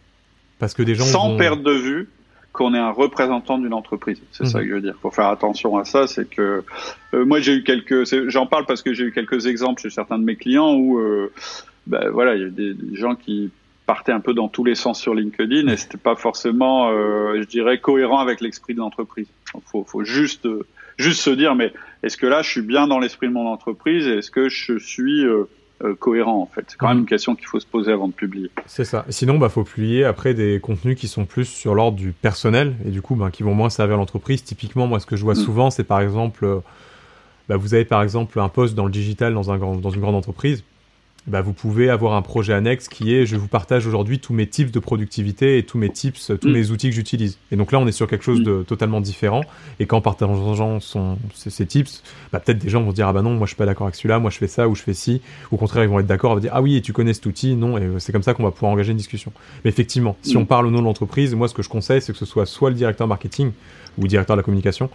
Parce que des gens. Sans perdre de vue qu'on est un représentant d'une entreprise. C'est ça mhm. que je veux dire. Il faut faire attention à ça. C'est que euh, moi j'ai eu quelques, j'en parle parce que j'ai eu quelques exemples chez certains de mes clients où, euh, ben, voilà, il y a des, gens qui partaient un peu dans tous les sens sur LinkedIn et c'était pas forcément, euh, je dirais, cohérent avec l'esprit de l'entreprise. Il faut, faut juste, juste se dire, mais est-ce que là je suis bien dans l'esprit de mon entreprise Est-ce que je suis euh, cohérent en fait. C'est quand même une question qu'il faut se poser avant de publier. C'est ça. Sinon, bah faut publier après des contenus qui sont plus sur l'ordre du personnel et du coup, bah, qui vont moins servir l'entreprise. Typiquement, moi, ce que je vois mm. souvent, c'est par exemple, euh, bah, vous avez par exemple un poste dans le digital dans un grand, dans une grande entreprise bah, vous pouvez avoir un projet annexe qui est je vous partage aujourd'hui tous mes tips de productivité et tous mes tips, tous mm. mes outils que j'utilise. Et donc là, on est sur quelque chose mm. de totalement différent. Et quand partageant son, ces, tips, bah, peut-être des gens vont dire ah bah non, moi je suis pas d'accord avec celui-là, moi je fais ça ou je fais ci. Au contraire, ils vont être d'accord, vont dire ah oui, tu connais cet outil, non. Et c'est comme ça qu'on va pouvoir engager une discussion. Mais effectivement, si mm. on parle au nom de l'entreprise, moi ce que je conseille, c'est que ce soit soit le directeur marketing ou le directeur de la communication,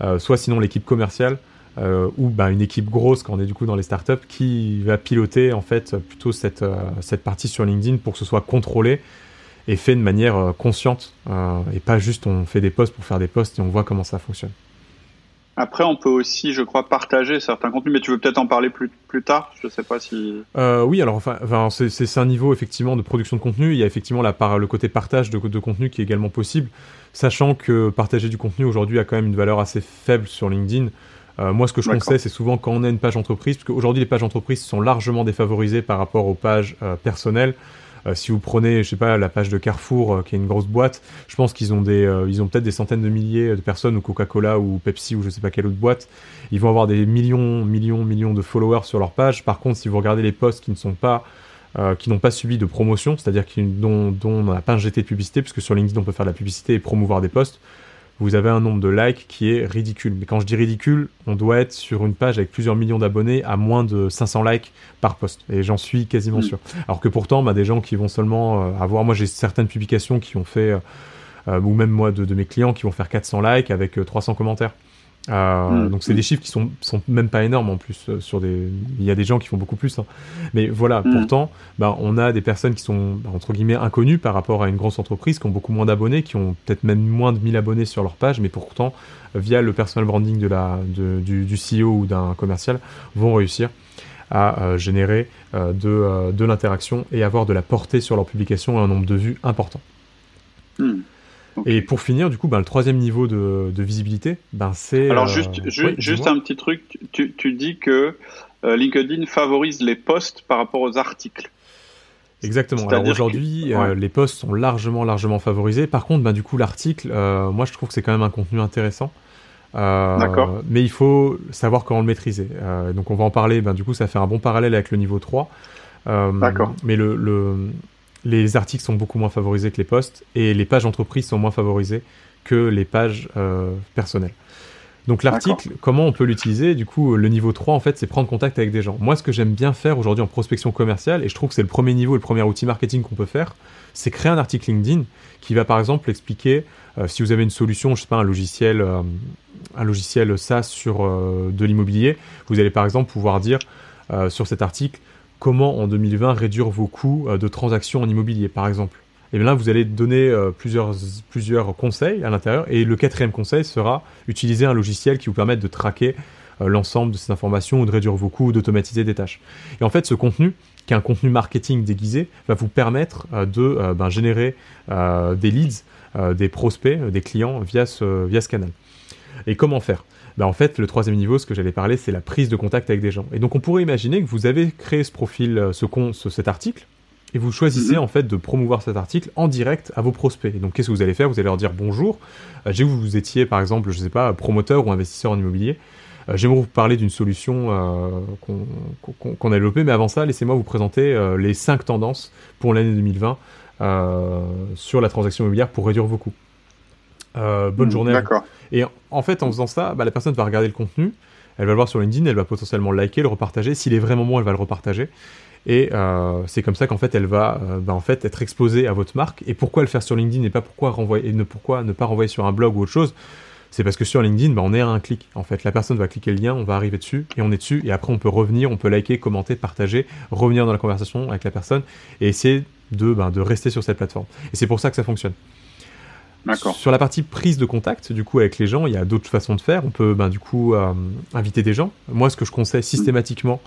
euh, soit sinon l'équipe commerciale euh, ou bah, une équipe grosse quand on est du coup dans les startups qui va piloter en fait plutôt cette, euh, cette partie sur LinkedIn pour que ce soit contrôlé et fait de manière euh, consciente et pas juste on fait des posts pour faire des posts et on voit comment ça fonctionne. Après, on peut aussi, je crois, partager certains contenus, mais tu veux peut-être en parler plus, plus tard? Je ne sais pas si. oui, alors enfin, enfin c'est un niveau effectivement de production de contenu. Il y a effectivement la le côté partage de, de contenu qui est également possible, sachant que partager du contenu aujourd'hui a quand même une valeur assez faible sur LinkedIn. Euh, moi, ce que je conseille, c'est souvent quand on a une page entreprise, parce qu'aujourd'hui, les pages entreprises sont largement défavorisées par rapport aux pages euh, personnelles. Euh, si vous prenez, je sais pas, la page de Carrefour, qui est une grosse boîte, je pense qu'ils ont des, ils ont peut-être des centaines de milliers de personnes, ou Coca-Cola, ou Pepsi, ou je sais pas quelle autre boîte. Ils vont avoir des millions, millions, millions de followers sur leur page. Par contre, si vous regardez les posts qui ne sont pas qui n'ont pas subi de promotion, c'est-à-dire dont, dont on n'a pas injecté de publicité, puisque sur LinkedIn on peut faire de la publicité et promouvoir des posts vous avez un nombre de likes qui est ridicule. Mais quand je dis ridicule, on doit être sur une page avec plusieurs millions d'abonnés à moins de 500 likes par post. Et j'en suis quasiment mm. sûr. Alors que pourtant, bah, des gens qui vont seulement euh, avoir... Moi, j'ai certaines publications qui ont fait... Euh, euh, ou même moi, de, de, mes clients qui vont faire 400 likes avec 300 commentaires. Euh, mm. Donc c'est des chiffres qui sont, sont même pas énormes en plus. Euh, sur des, il y a des gens qui font beaucoup plus. Hein. Mais voilà, mm. pourtant, bah, on a des personnes qui sont bah, entre guillemets inconnues par rapport à une grosse entreprise, qui ont beaucoup moins d'abonnés, qui ont peut-être même moins de 1000 abonnés sur leur page, mais pourtant, via le personal branding de la, de, du, du, CEO ou d'un commercial, vont réussir à euh, générer de, de l'interaction et avoir de la portée sur leur publication et un nombre de vues important. Et pour finir, du coup, ben, le troisième niveau de, visibilité, ben, c'est. Alors, juste, euh, juste un petit truc. Tu, tu dis que euh, LinkedIn favorise les posts par rapport aux articles. Exactement. Alors aujourd'hui, euh, les posts sont largement, largement favorisés. Par contre, ben, du coup, l'article, moi, je trouve que c'est quand même un contenu intéressant. D'accord. Mais il faut savoir comment le maîtriser. donc, on va en parler. Ben, du coup, ça fait un bon parallèle avec le niveau 3. D'accord. Mais le, le, les articles sont beaucoup moins favorisés que les posts et les pages entreprises sont moins favorisées que les pages euh, personnelles. Donc l'article, comment on peut l'utiliser? Du coup, le niveau 3, en fait, c'est prendre contact avec des gens. Moi, ce que j'aime bien faire aujourd'hui en prospection commerciale, et je trouve que c'est le premier niveau, le premier outil marketing qu'on peut faire, c'est créer un article LinkedIn qui va par exemple expliquer, euh, si vous avez une solution, je sais pas, un logiciel, euh, un logiciel SaaS sur de l'immobilier, vous allez par exemple pouvoir dire sur cet article, comment en 2020 réduire vos coûts euh, de transactions en immobilier, par exemple. Et bien là, vous allez donner euh, plusieurs, conseils à l'intérieur. Et le quatrième conseil sera utiliser un logiciel qui vous permette de traquer euh, l'ensemble de ces informations ou de réduire vos coûts ou d'automatiser des tâches. Et en fait, ce contenu, qui est un contenu marketing déguisé, va vous permettre de ben, générer des leads, des prospects, des clients via ce canal. Et comment faire? Bah, en fait, le troisième niveau, ce que j'allais parler, c'est la prise de contact avec des gens. Et donc, on pourrait imaginer que vous avez créé ce profil, euh, ce, con, cet article, et vous choisissez mhm. en fait de promouvoir cet article en direct à vos prospects. Et donc, qu'est-ce que vous allez faire? Vous allez leur dire bonjour. Euh, j'ai vu que vous étiez, par exemple, je ne sais pas, promoteur ou investisseur en immobilier. Euh, j'aimerais vous parler d'une solution qu'on a développée, mais avant ça, laissez-moi vous présenter les cinq tendances pour l'année 2020 sur la transaction immobilière pour réduire vos coûts. Bonne mhm, journée. D'accord. Et en fait, en faisant ça, bah, la personne va regarder le contenu, elle va le voir sur LinkedIn, elle va potentiellement le liker, le repartager. S'il est vraiment bon, elle va le repartager. Et euh, c'est comme ça qu'en fait, elle va euh, bah, en fait être exposée à votre marque. Et pourquoi le faire sur LinkedIn et pas pourquoi renvoyer, et ne pourquoi ne pas renvoyer sur un blog ou autre chose? C'est parce que sur LinkedIn, bah, on est à un clic. En fait, la personne va cliquer le lien, on va arriver dessus et on est dessus. Et après, on peut revenir, on peut liker, commenter, partager, revenir dans la conversation avec la personne et essayer de, de rester sur cette plateforme. Et c'est pour ça que ça fonctionne. Sur la partie prise de contact, du coup, avec les gens, il y a d'autres façons de faire. On peut, ben, du coup, euh, inviter des gens. Moi, ce que je conseille systématiquement,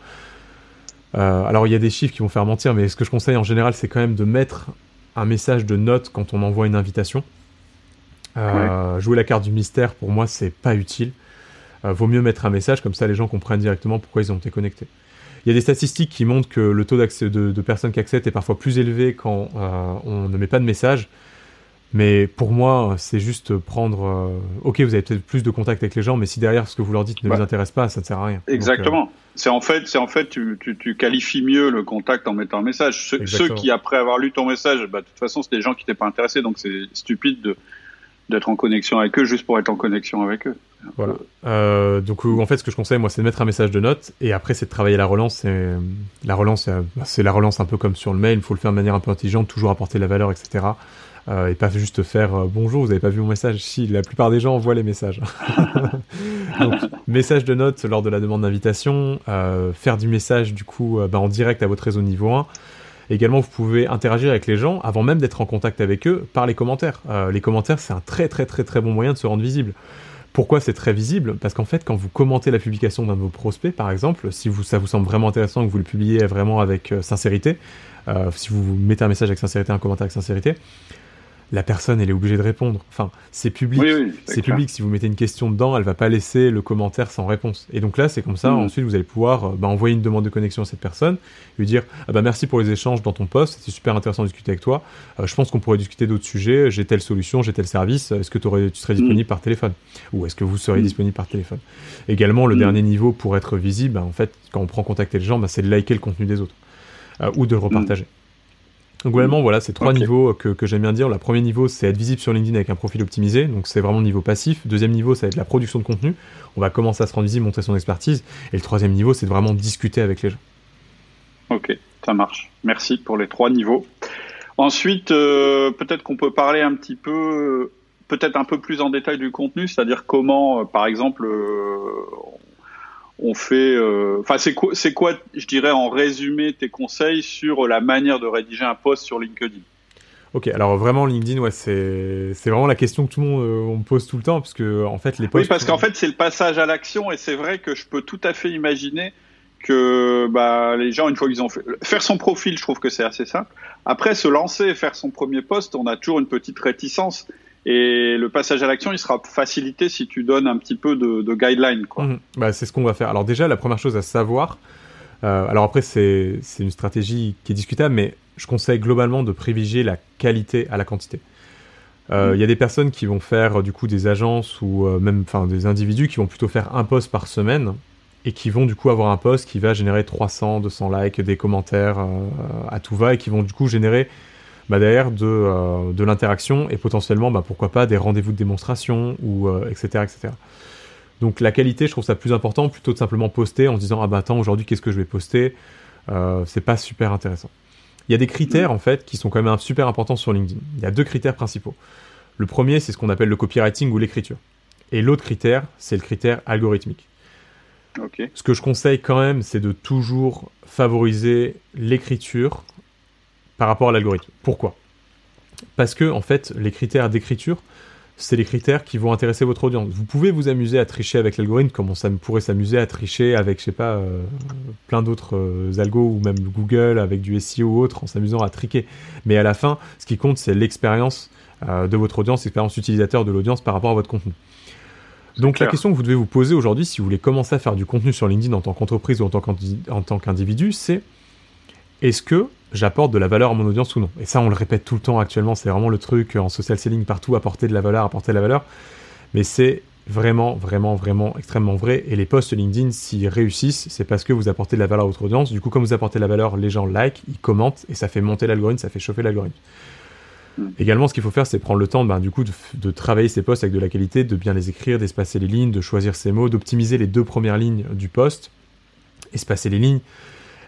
euh, alors il y a des chiffres qui vont faire mentir, mais ce que je conseille en général, c'est quand même de mettre un message de note quand on envoie une invitation. Euh, jouer la carte du mystère, pour moi, c'est pas utile. vaut mieux mettre un message, comme ça les gens comprennent directement pourquoi ils ont été connectés. Il y a des statistiques qui montrent que le taux de, de, personnes qui acceptent est parfois plus élevé quand on ne met pas de message. Mais pour moi, c'est juste prendre. Euh, ok, vous avez peut-être plus de contact avec les gens, mais si derrière ce que vous leur dites ne vous intéresse pas, ça ne sert à rien. Exactement. Euh, c'est en fait, c'est en fait, tu, tu, tu, qualifies mieux le contact en mettant un message. Ceux, qui après avoir lu ton message, bah, de toute façon, c'est des gens qui t'étaient pas intéressés, donc c'est stupide de d'être en connexion avec eux juste pour être en connexion avec eux. Voilà. Euh, donc en fait, ce que je conseille, moi, c'est de mettre un message de note et après, c'est de travailler la relance. La relance, c'est la relance un peu comme sur le mail. Il faut le faire de manière un peu intelligente, toujours apporter de la valeur, etc. Euh, et pas juste faire euh, bonjour, vous n'avez pas vu mon message? Si, la plupart des gens envoient les messages. <laughs> Donc, message de note lors de la demande d'invitation, euh, faire du message du coup bah, en direct à votre réseau niveau 1. Également, vous pouvez interagir avec les gens avant même d'être en contact avec eux par les commentaires. les commentaires, c'est un très très très très bon moyen de se rendre visible. Pourquoi c'est très visible? Parce qu'en fait, quand vous commentez la publication d'un de vos prospects, par exemple, si vous, ça vous semble vraiment intéressant que vous le publiez vraiment avec sincérité, si vous mettez un message avec sincérité, un commentaire avec sincérité, la personne, elle est obligée de répondre. Enfin, c'est public. c'est public. Si vous mettez une question dedans, elle va pas laisser le commentaire sans réponse. Et donc là, c'est comme ça. Mm. Ensuite, vous allez pouvoir euh, bah, envoyer une demande de connexion à cette personne, lui dire ah bah merci pour les échanges dans ton poste. C'était super intéressant de discuter avec toi. Euh, je pense qu'on pourrait discuter d'autres sujets. J'ai telle solution, j'ai tel service. Est-ce que tu serais disponible mm. par téléphone? Ou est-ce que vous serez mm. disponible par téléphone? Également, le dernier niveau pour être visible, bah, en fait, quand on prend contact avec les gens, bah, c'est de liker le contenu des autres euh, ou de le repartager. Donc globalement, voilà, c'est trois niveaux que, que j'aime bien dire. Le premier niveau, c'est être visible sur LinkedIn avec un profil optimisé, donc c'est vraiment le niveau passif. Deuxième niveau, ça va être la production de contenu. On va commencer à se rendre visible, montrer son expertise. Et le troisième niveau, c'est de vraiment discuter avec les gens. Ok, ça marche. Merci pour les trois niveaux. Ensuite, euh, peut-être qu'on peut parler un petit peu, peut-être un peu plus en détail du contenu, c'est-à-dire comment, euh, par exemple, euh, on fait. Euh, enfin, c'est quoi, c'est quoi, je dirais en résumé, tes conseils sur la manière de rédiger un post sur LinkedIn? Ok, alors vraiment LinkedIn, ouais, c'est c'est vraiment la question que tout le monde euh, on me pose tout le temps parce que en fait les posts. Oui, parce qu'en fait c'est le passage à l'action et c'est vrai que je peux tout à fait imaginer que bah, les gens une fois qu'ils ont fait faire son profil, je trouve que c'est assez simple. Après se lancer, faire son premier post, on a toujours une petite réticence et le passage à l'action, il sera facilité si tu donnes un petit peu de, de guidelines. Mhm. Bah, c'est ce qu'on va faire. Alors déjà, la première chose à savoir, euh, alors après, c'est une stratégie qui est discutable, mais je conseille globalement de privilégier la qualité à la quantité. Euh, mhm. Il y a des personnes qui vont faire du coup des agences ou euh, même enfin des individus qui vont plutôt faire un post par semaine et qui vont du coup avoir un post qui va générer 300, 200 likes, des commentaires à tout va et qui vont du coup générer bah, derrière de, euh, de l'interaction et potentiellement, bah, pourquoi pas, des rendez-vous de démonstration, ou, etc., euh, etc. Donc la qualité, je trouve ça plus important plutôt de simplement poster en se disant ah bah attends aujourd'hui qu'est-ce que je vais poster, euh, c'est pas super intéressant. Il y a des critères en fait qui sont quand même super importants sur LinkedIn. Il y a deux critères principaux. Le premier c'est ce qu'on appelle le copywriting ou l'écriture, et l'autre critère c'est le critère algorithmique. Ce que je conseille quand même c'est de toujours favoriser l'écriture par rapport à l'algorithme. Pourquoi? Parce que, en fait, les critères d'écriture, c'est les critères qui vont intéresser votre audience. Vous pouvez vous amuser à tricher avec l'algorithme, comme on pourrait s'amuser à tricher avec, je sais pas, euh, plein d'autres euh, algos, ou même Google, avec du SEO ou autre, en s'amusant à triquer. Mais à la fin, ce qui compte, c'est l'expérience euh, de votre audience, l'expérience utilisateur de l'audience par rapport à votre contenu. Donc la question que vous devez vous poser aujourd'hui, si vous voulez commencer à faire du contenu sur LinkedIn en tant qu'entreprise ou en tant qu'individu, c'est est-ce que j'apporte de la valeur à mon audience ou non Et ça, on le répète tout le temps actuellement, c'est vraiment le truc en social selling partout, apporter de la valeur, apporter de la valeur. Mais c'est vraiment, vraiment, vraiment extrêmement vrai. Et les posts LinkedIn, s'ils réussissent, c'est parce que vous apportez de la valeur à votre audience. Du coup, comme vous apportez de la valeur, les gens like, ils commentent, et ça fait monter l'algorithme, ça fait chauffer l'algorithme. Hmm. Également, ce qu'il faut faire, c'est prendre le temps ben, du coup, de, de, travailler ces posts avec de la qualité, de bien les écrire, d'espacer les lignes, de choisir ses mots, d'optimiser les deux premières lignes du post, espacer les lignes,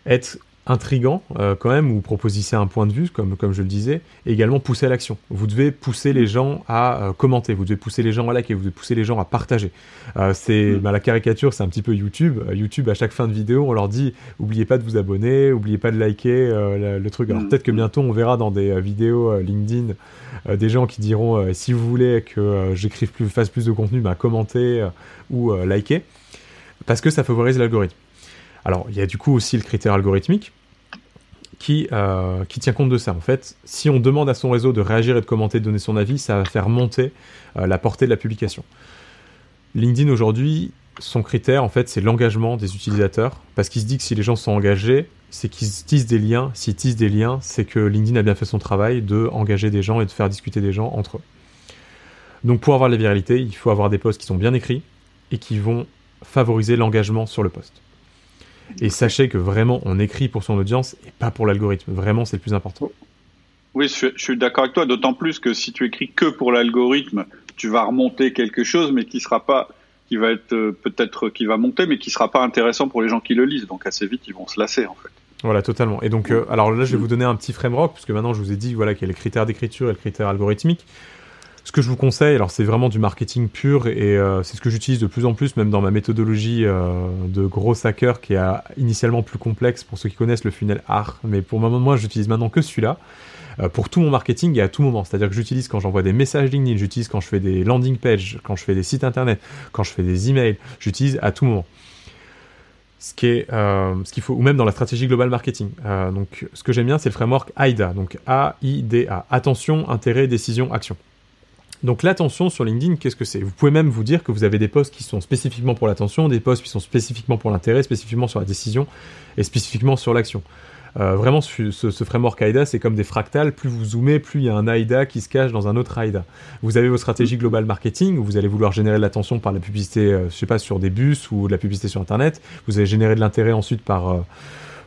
être intrigant euh, quand même, ou proposissez un point de vue, comme, comme je le disais, et également pousser à l'action. Vous devez pousser les gens à euh, commenter, vous devez pousser les gens à liker, vous devez pousser les gens à partager. Euh, c'est mm. bah, la caricature, c'est un petit peu YouTube. YouTube, à chaque fin de vidéo, on leur dit oubliez pas de vous abonner, oubliez pas de liker le, truc. Alors mm. peut-être que bientôt on verra dans des vidéos LinkedIn des gens qui diront si vous voulez que j'écrive plus, fasse plus de contenu, bah, commentez ou likez, parce que ça favorise l'algorithme. Alors, il y a du coup aussi le critère algorithmique qui, euh, qui tient compte de ça. En fait, si on demande à son réseau de réagir et de commenter, de donner son avis, ça va faire monter euh, la portée de la publication. LinkedIn aujourd'hui, son critère, en fait, c'est l'engagement des utilisateurs, parce qu'il se dit que si les gens sont engagés, c'est qu'ils tissent des liens. S'ils tissent des liens, c'est que LinkedIn a bien fait son travail de engager des gens et de faire discuter des gens entre eux. Donc, pour avoir la viralité, il faut avoir des posts qui sont bien écrits et qui vont favoriser l'engagement sur le post. Et sachez que vraiment, on écrit pour son audience et pas pour l'algorithme. Vraiment, c'est le plus important. Oui, je, suis d'accord avec toi, d'autant plus que si tu écris que pour l'algorithme, tu vas remonter quelque chose, mais qui sera pas, qui va être euh, peut-être qui va monter, mais qui sera pas intéressant pour les gens qui le lisent. Donc assez vite, ils vont se lasser en fait. Voilà, totalement. Et donc, euh, alors là, je vais vous donner un petit framework, puisque maintenant, je vous ai dit voilà, qu'il y a les critères d'écriture et le critère algorithmique. Ce que je vous conseille, alors c'est vraiment du marketing pur et euh, c'est ce que j'utilise de plus en plus, même dans ma méthodologie euh, de gros hacker qui est initialement plus complexe pour ceux qui connaissent le funnel art. Mais pour moment, moi, j'utilise maintenant que celui-là euh, pour tout mon marketing et à tout moment. C'est-à-dire que j'utilise quand j'envoie des messages LinkedIn, j'utilise quand je fais des landing pages, quand je fais des sites internet, quand je fais des emails, j'utilise à tout moment. Ce qu'il faut, ou même dans la stratégie globale marketing. donc, ce que j'aime bien, c'est le framework AIDA, donc A-I-D-A. Attention, intérêt, décision, action. Donc l'attention sur LinkedIn, qu'est-ce que c'est? Vous pouvez même vous dire que vous avez des posts qui sont spécifiquement pour l'attention, des posts qui sont spécifiquement pour l'intérêt, spécifiquement sur la décision et spécifiquement sur l'action. Euh, vraiment, ce, ce, framework AIDA, c'est comme des fractales. Plus vous zoomez, plus il y a un AIDA qui se cache dans un autre AIDA. Vous avez vos stratégies globales marketing, où vous allez vouloir générer de l'attention par la publicité, euh, je sais pas, sur des bus ou de la publicité sur Internet. Vous allez générer de l'intérêt ensuite par... Euh,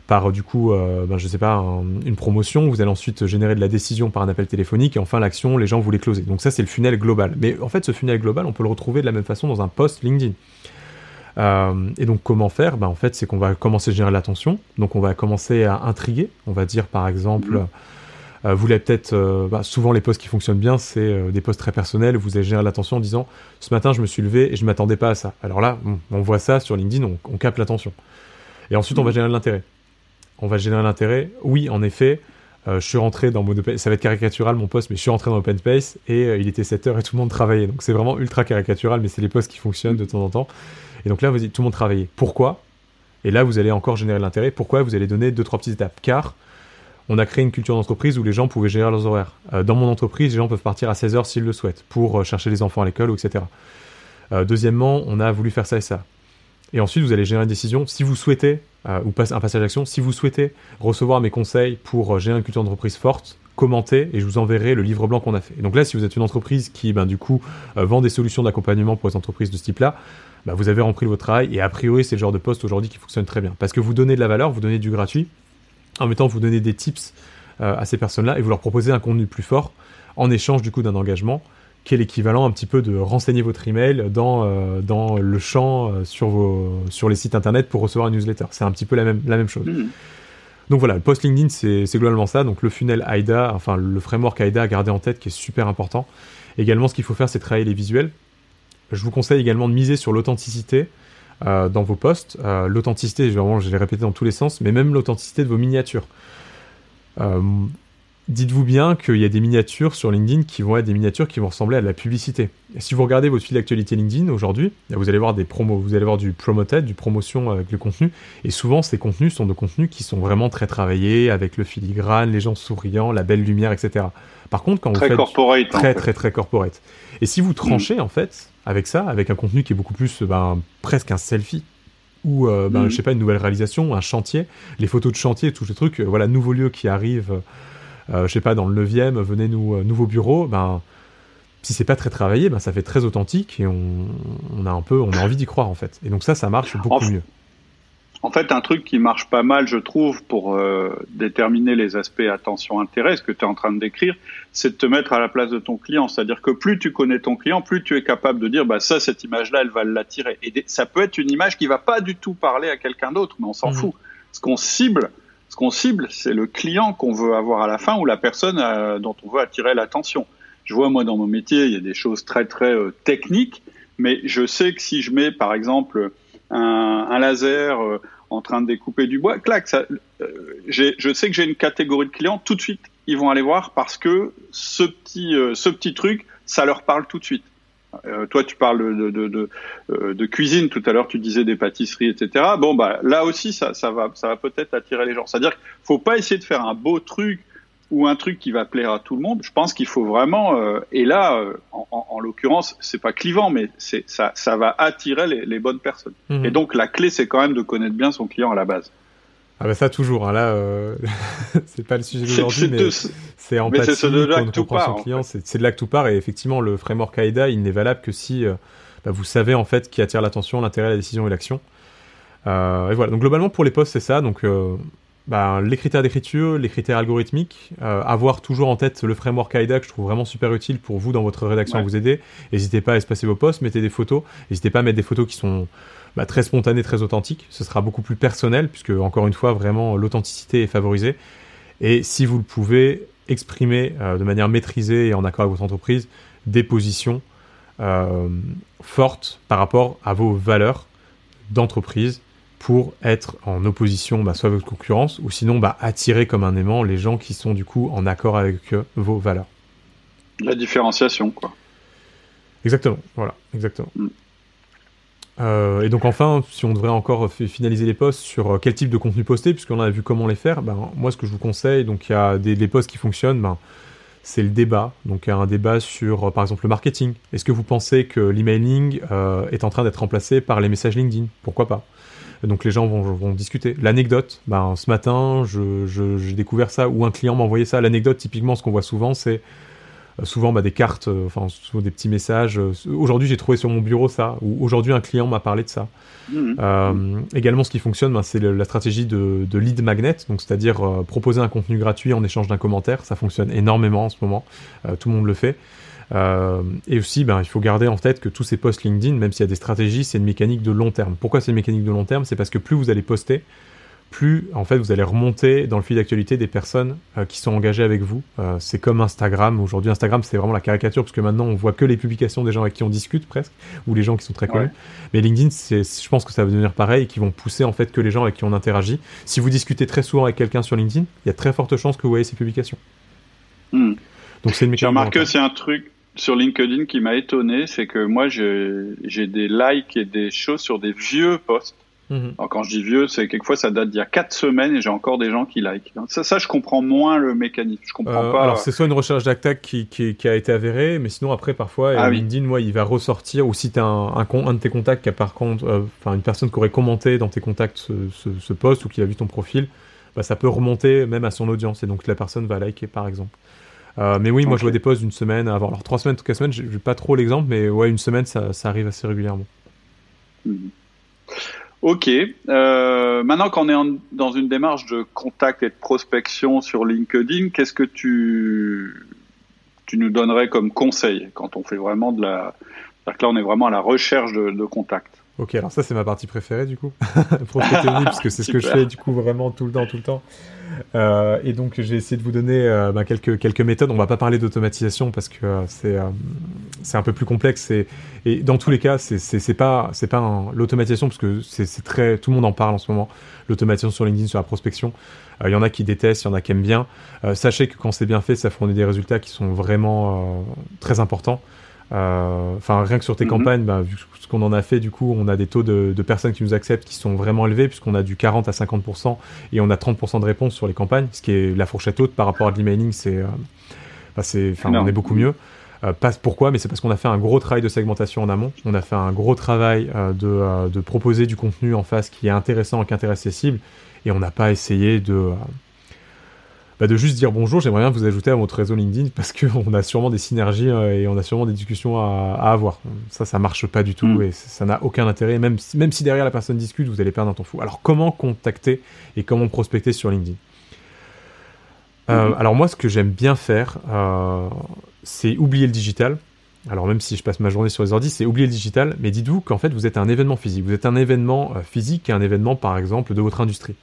par du coup, euh, ben, je sais pas, une promotion, vous allez ensuite générer de la décision par un appel téléphonique, et enfin l'action, les gens vous les closer. Donc ça, c'est le funnel global. Mais en fait, ce funnel global, on peut le retrouver de la même façon dans un post LinkedIn. Euh, et donc comment faire? Ben, En fait, c'est qu'on va commencer à générer l'attention. Donc on va commencer à intriguer. On va dire par exemple, mhm. euh, vous l'avez peut-être, euh, bah, souvent les posts qui fonctionnent bien, c'est des posts très personnels. Vous allez générer l'attention en disant, ce matin je me suis levé et je m'attendais pas à ça. Alors là, on, voit ça sur LinkedIn, on, on capte l'attention. Et ensuite, on va mhm. générer l'intérêt on va générer l'intérêt. Oui, en effet, euh, je suis rentré dans mon ça va être caricatural mon poste, mais je suis rentré dans Open Space et euh, il était 7h et tout le monde travaillait. Donc c'est vraiment ultra caricatural, mais c'est les postes qui fonctionnent de temps en temps. Et donc là, vous dites tout le monde travaillait. Pourquoi? Et là, vous allez encore générer l'intérêt. Pourquoi? Vous allez donner deux trois petites étapes. Car on a créé une culture d'entreprise où les gens pouvaient gérer leurs horaires. Euh, dans mon entreprise, les gens peuvent partir à 16h s'ils le souhaitent pour chercher les enfants à l'école, etc. deuxièmement, on a voulu faire ça et ça. Et ensuite, vous allez générer une décision. Si vous souhaitez, euh, ou un passage d'action, si vous souhaitez recevoir mes conseils pour euh, gérer une culture d'entreprise forte, commentez et je vous enverrai le livre blanc qu'on a fait. Donc là, si vous êtes une entreprise qui, ben, du coup, euh, vend des solutions d'accompagnement pour les entreprises de ce type-là, ben, vous avez rempli votre travail et a priori, c'est le genre de poste aujourd'hui qui fonctionne très bien. Parce que vous donnez de la valeur, vous donnez du gratuit, en même temps, vous donnez des tips à ces personnes-là et vous leur proposez un contenu plus fort en échange, du coup, d'un engagement qui est l'équivalent un petit peu de renseigner votre email dans, euh, dans le champ euh, sur, vos, sur les sites internet pour recevoir une newsletter. C'est un petit peu la même, la même chose. Hmm. Donc voilà, le post LinkedIn, c'est globalement ça. Donc le funnel AIDA, enfin le framework AIDA à garder en tête qui est super important. Également, ce qu'il faut faire, c'est travailler les visuels. Je vous conseille également de miser sur l'authenticité euh, dans vos posts. l'authenticité, vraiment, je l'ai répété dans tous les sens, mais même l'authenticité de vos miniatures dites-vous bien qu'il y a des miniatures sur LinkedIn qui vont être des miniatures qui vont ressembler à de la publicité. si vous regardez votre fil d'actualité LinkedIn aujourd'hui, vous allez voir des promos, vous allez voir du promoted, du promotion avec le contenu, et souvent ces contenus sont de contenus qui sont vraiment très travaillés, avec le filigrane, les gens souriants, la belle lumière, etc. Par contre, quand vous faites corporate, très, très très corporate, et si vous tranchez mm. en fait avec ça, avec un contenu qui est beaucoup plus ben, presque un selfie, ou euh, ben, mm. je sais pas une nouvelle réalisation, un chantier, les photos de chantier, tous ces trucs, euh, voilà nouveaux lieux qui arrivent euh, je sais pas, dans le 9e, venez nous, euh, nouveau bureau, ben, si c'est pas très travaillé, ben, ça fait très authentique et on, a un peu, on a envie d'y croire en fait. Et donc ça, ça marche beaucoup mieux. En fait, un truc qui marche pas mal, je trouve, pour euh, déterminer les aspects attention-intérêt, ce que tu es en train de décrire, c'est de te mettre à la place de ton client. C'est-à-dire que plus tu connais ton client, plus tu es capable de dire, bah ça, cette image-là, elle va l'attirer. Et ça peut être une image qui va pas du tout parler à quelqu'un d'autre, mais on s'en mmh. fout. Ce qu'on cible, Ce qu'on cible, c'est le client qu'on veut avoir à la fin ou la personne euh, dont on veut attirer l'attention. Je vois, moi, dans mon métier, il y a des choses très, très euh, techniques, mais je sais que si je mets, par exemple, un, laser euh, en train de découper du bois, clac, je sais que j'ai une catégorie de clients, tout de suite, ils vont aller voir parce que ce petit, ce petit truc, ça leur parle tout de suite. Euh, toi, tu parles de, de, de, euh, de cuisine tout à l'heure, tu disais des pâtisseries, etc. Bon, bah là aussi, ça, ça va, ça va peut-être attirer les gens. C'est-à-dire qu'il faut pas essayer de faire un beau truc ou un truc qui va plaire à tout le monde. Je pense qu'il faut vraiment, euh, et là, en, en, en l'occurrence, c'est pas clivant, mais c'est ça, ça va attirer les, les bonnes personnes. Mhm. Et donc la clé, c'est quand même de connaître bien son client à la base. Ah bah ça toujours, hein, là, euh... <laughs> c'est pas le sujet d'aujourd'hui, mais c'est en fait de que tout part, c'est de là que tout part, et effectivement, le framework AIDA, il n'est valable que si euh, bah, vous savez en fait qui attire l'attention, l'intérêt, la décision et l'action. Euh, et voilà, donc globalement pour les postes, c'est ça, donc bah, les critères d'écriture, les critères algorithmiques, euh, avoir toujours en tête le framework AIDA que je trouve vraiment super utile pour vous dans votre rédaction à vous aider. N'hésitez pas à espacer vos posts, mettez des photos, n'hésitez pas à mettre des photos qui sont bah, très spontané, très authentique. Ce sera beaucoup plus personnel, puisque encore une fois, vraiment, l'authenticité est favorisée. Et si vous le pouvez, exprimer euh, de manière maîtrisée et en accord avec votre entreprise des positions euh, fortes par rapport à vos valeurs d'entreprise pour être en opposition bah, soit avec votre concurrence ou sinon bah, attirer comme un aimant les gens qui sont du coup en accord avec euh, vos valeurs. La différenciation, quoi. Exactement, voilà, exactement. Mm. Euh, et donc enfin, si on devrait encore finaliser les posts sur euh, quel type de contenu poster, puisqu'on a vu comment les faire, ben, moi ce que je vous conseille, donc il y a des, des posts qui fonctionnent, ben, c'est le débat. Donc il y a un débat sur par exemple le marketing. Est-ce que vous pensez que l'emailing euh, est en train d'être remplacé par les messages LinkedIn? Pourquoi pas? Donc les gens vont, vont discuter. L'anecdote, ben, ce matin, j'ai je, découvert ça, ou un client m'a envoyé ça. L'anecdote, typiquement, ce qu'on voit souvent, c'est euh, souvent bah, des cartes, euh, enfin souvent des petits messages. Euh, aujourd'hui, j'ai trouvé sur mon bureau ça, ou aujourd'hui un client m'a parlé de ça. Mmh. également, ce qui fonctionne, bah, c'est la stratégie de, de, lead magnet, donc c'est-à-dire proposer un contenu gratuit en échange d'un commentaire. Ça fonctionne énormément en ce moment. tout le monde le fait. Et aussi, ben, il faut garder en tête que tous ces posts LinkedIn, même s'il y a des stratégies, c'est une mécanique de long terme. Pourquoi c'est une mécanique de long terme? C'est parce que plus vous allez poster, plus en fait vous allez remonter dans le fil d'actualité des personnes euh, qui sont engagées avec vous. Euh, c'est comme Instagram. Aujourd'hui, Instagram c'est vraiment la caricature parce que maintenant on voit que les publications des gens avec qui on discute presque ou les gens qui sont très connus. Mais LinkedIn, c'est, je pense que ça va devenir pareil et qui vont pousser en fait que les gens avec qui on interagit. Si vous discutez très souvent avec quelqu'un sur LinkedIn, il y a très forte chance que vous voyez ses publications. Hmm. Donc c'est une J'ai remarqué c'est un truc sur LinkedIn qui m'a étonné, c'est que moi j'ai des likes et des choses sur des vieux posts Mhm. Alors quand je dis vieux, c'est quelquefois ça date d'il y a 4 semaines et j'ai encore des gens qui like. Ça, ça, je comprends moins le mécanisme. Je comprends euh, pas. Alors c'est soit une recherche d'attaque qui, qui, qui, a été avérée, mais sinon après parfois ah, LinkedIn, moi, il va ressortir ou si tu as un, un, un, de tes contacts qui a par contre, euh, enfin une personne qui aurait commenté dans tes contacts ce, ce, ce post ou qui a vu ton profil, bah, ça peut remonter même à son audience et donc la personne va liker par exemple. Euh, mais oui, moi je vois des posts d'une semaine avant. Alors trois semaines, toutes les semaines, j'ai pas trop l'exemple, mais ouais, une semaine, ça, ça arrive assez régulièrement. Mhm. Ok. Euh, maintenant qu'on est dans une démarche de contact et de prospection sur LinkedIn, qu'est-ce que tu, tu nous donnerais comme conseil quand on fait vraiment de la... Là, on est vraiment à la recherche de, de contact? Ok, alors ça c'est ma partie préférée du coup, <laughs> prospecter parce que c'est ce que je fais du coup vraiment tout le temps, tout le temps. Euh, et donc j'ai essayé de vous donner euh, bah, quelques quelques méthodes. On va pas parler d'automatisation parce que euh, c'est c'est un peu plus complexe et, et dans tous les cas c'est c'est pas c'est pas l'automatisation parce que c'est très tout le monde en parle en ce moment. L'automatisation sur LinkedIn sur la prospection. Il y en a qui détestent, il y en a qui aiment bien. sachez que quand c'est bien fait, ça fournit des résultats qui sont vraiment très importants. Enfin, rien que sur tes mhm. campagnes, bah, vu ce qu'on en a fait, du coup, on a des taux de, de, personnes qui nous acceptent qui sont vraiment élevés, puisqu'on a du 40 à 50% et on a 30% de réponses sur les campagnes, ce qui est la fourchette haute par rapport à l'emailing, c'est, euh, bah, c'est, enfin, on est beaucoup mieux. Euh, pas pourquoi, mais c'est parce qu'on a fait un gros travail de segmentation en amont. On a fait un gros travail euh, de, euh, de, proposer du contenu en face qui est intéressant qui intéresse ses cibles, et on n'a pas essayé de euh, bah, de juste dire bonjour, j'aimerais bien vous ajouter à votre réseau LinkedIn parce qu'on a sûrement des synergies euh, et on a sûrement des discussions à, à avoir. Ça, ça marche pas du tout mm. et ça n'a aucun intérêt. Même si, même si derrière la personne discute, vous allez perdre un temps fou. Alors, comment contacter et comment prospecter sur LinkedIn? Euh, mm-hmm. Alors, moi, ce que j'aime bien faire, euh, c'est oublier le digital. Alors même si je passe ma journée sur les ordi, c'est oublier le digital, mais dites-vous qu'en fait vous êtes un événement physique. Vous êtes un événement physique et un événement par exemple de votre industrie.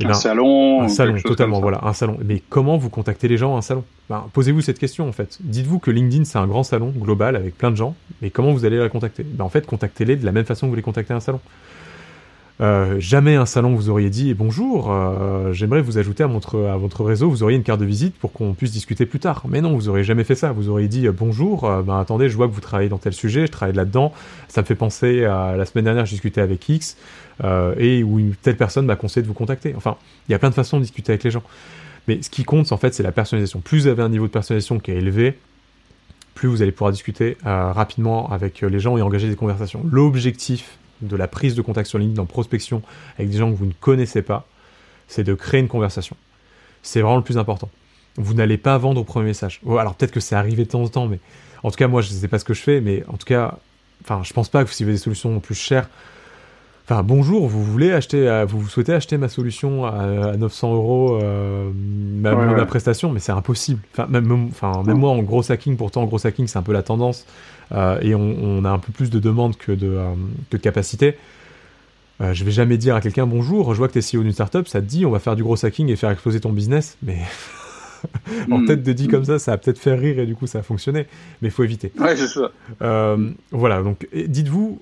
Eh un ben, salon. Un salon, totalement, voilà, un salon. Mais comment vous contactez les gens à un salon? Ben, Posez-vous cette question en fait. Dites-vous que LinkedIn c'est un grand salon global avec plein de gens, mais comment vous allez les contacter? Ben, En fait, contactez-les de la même façon que vous les contactez à un salon. Euh, jamais un salon vous auriez dit bonjour, euh, j'aimerais vous ajouter à votre, réseau, vous auriez une carte de visite pour qu'on puisse discuter plus tard. Mais non, vous auriez jamais fait ça. Vous auriez dit euh, bonjour, ben attendez, je vois que vous travaillez dans tel sujet, je travaille là-dedans. Ça me fait penser à la semaine dernière, j'ai discuté avec X et où telle personne m'a conseillé de vous contacter. Enfin, il y a plein de façons de discuter avec les gens. Mais ce qui compte, en fait, c'est la personnalisation. Plus vous avez un niveau de personnalisation qui est élevé, plus vous allez pouvoir discuter rapidement avec les gens et engager des conversations. L'objectif de la prise de contact sur LinkedIn en prospection avec des gens que vous ne connaissez pas, c'est de créer une conversation. C'est vraiment le plus important. Vous n'allez pas vendre au premier message. Alors peut-être que c'est arrivé de temps en temps, mais en tout cas moi je ne sais pas ce que je fais, mais en tout cas, enfin je pense pas que vous avez des solutions plus chères, Enfin, bonjour, vous voulez acheter, euh, vous souhaitez acheter ma solution à, 900 euros, euh, ma, prestation, mais c'est impossible. Enfin, même, enfin, même moi en gros hacking, pourtant en gros hacking, c'est un peu la tendance, euh, et on, a un peu plus de demandes que de, que de capacité. je vais jamais dire à quelqu'un bonjour, je vois que tu es CEO d'une startup, ça te dit on va faire du gros hacking et faire exploser ton business, mais <laughs> en hmm. tête de dit comme ça, ça a peut-être fait rire et du coup ça a fonctionné, mais il faut éviter. Ouais, c'est ça. voilà, donc dites-vous,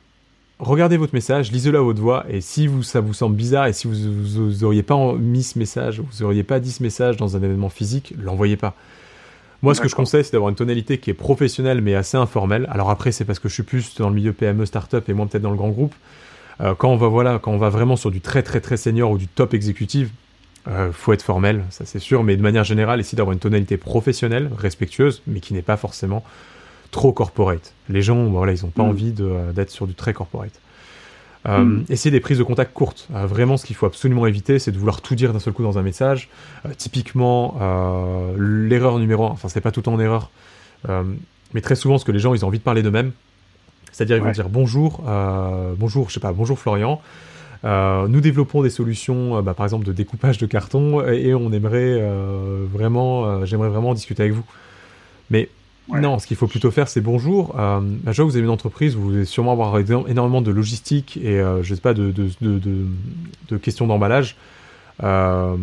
regardez votre message, lisez-le à haute voix, et si vous, ça vous semble bizarre, et si vous n'auriez pas mis ce message, vous n'auriez pas dit ce message dans un événement physique, l'envoyez pas. Moi, ce que je conseille, c'est d'avoir une tonalité qui est professionnelle, mais assez informelle. Alors après, c'est parce que je suis plus dans le milieu PME, startup, et moins peut-être dans le grand groupe. Euh, quand on va voilà, quand on va vraiment sur du très très très senior ou du top exécutif, euh, faut être formel, ça c'est sûr, mais de manière générale, essayer d'avoir une tonalité professionnelle, respectueuse, mais qui n'est pas forcément trop corporate. Les gens, voilà, ils n'ont pas mm. envie euh, d'être sur du très corporate. Euh, mm. Essayez des prises de contact courtes. Euh, vraiment, ce qu'il faut absolument éviter, c'est de vouloir tout dire d'un seul coup dans un message. typiquement, l'erreur numéro un, enfin, c'est pas tout en erreur, mais très souvent, ce que les gens, ils ont envie de parler d'eux-mêmes. C'est-à-dire, ils vont dire bonjour, bonjour, je sais pas, bonjour Florian. nous développons des solutions, bah, par exemple, de découpage de carton, et, on aimerait vraiment, j'aimerais vraiment discuter avec vous. Mais non, ce qu'il faut plutôt faire, c'est bonjour. Euh, que vous avez une entreprise, vous allez sûrement avoir énormément de logistique et euh, je sais pas de, de, de, de questions d'emballage. Euh,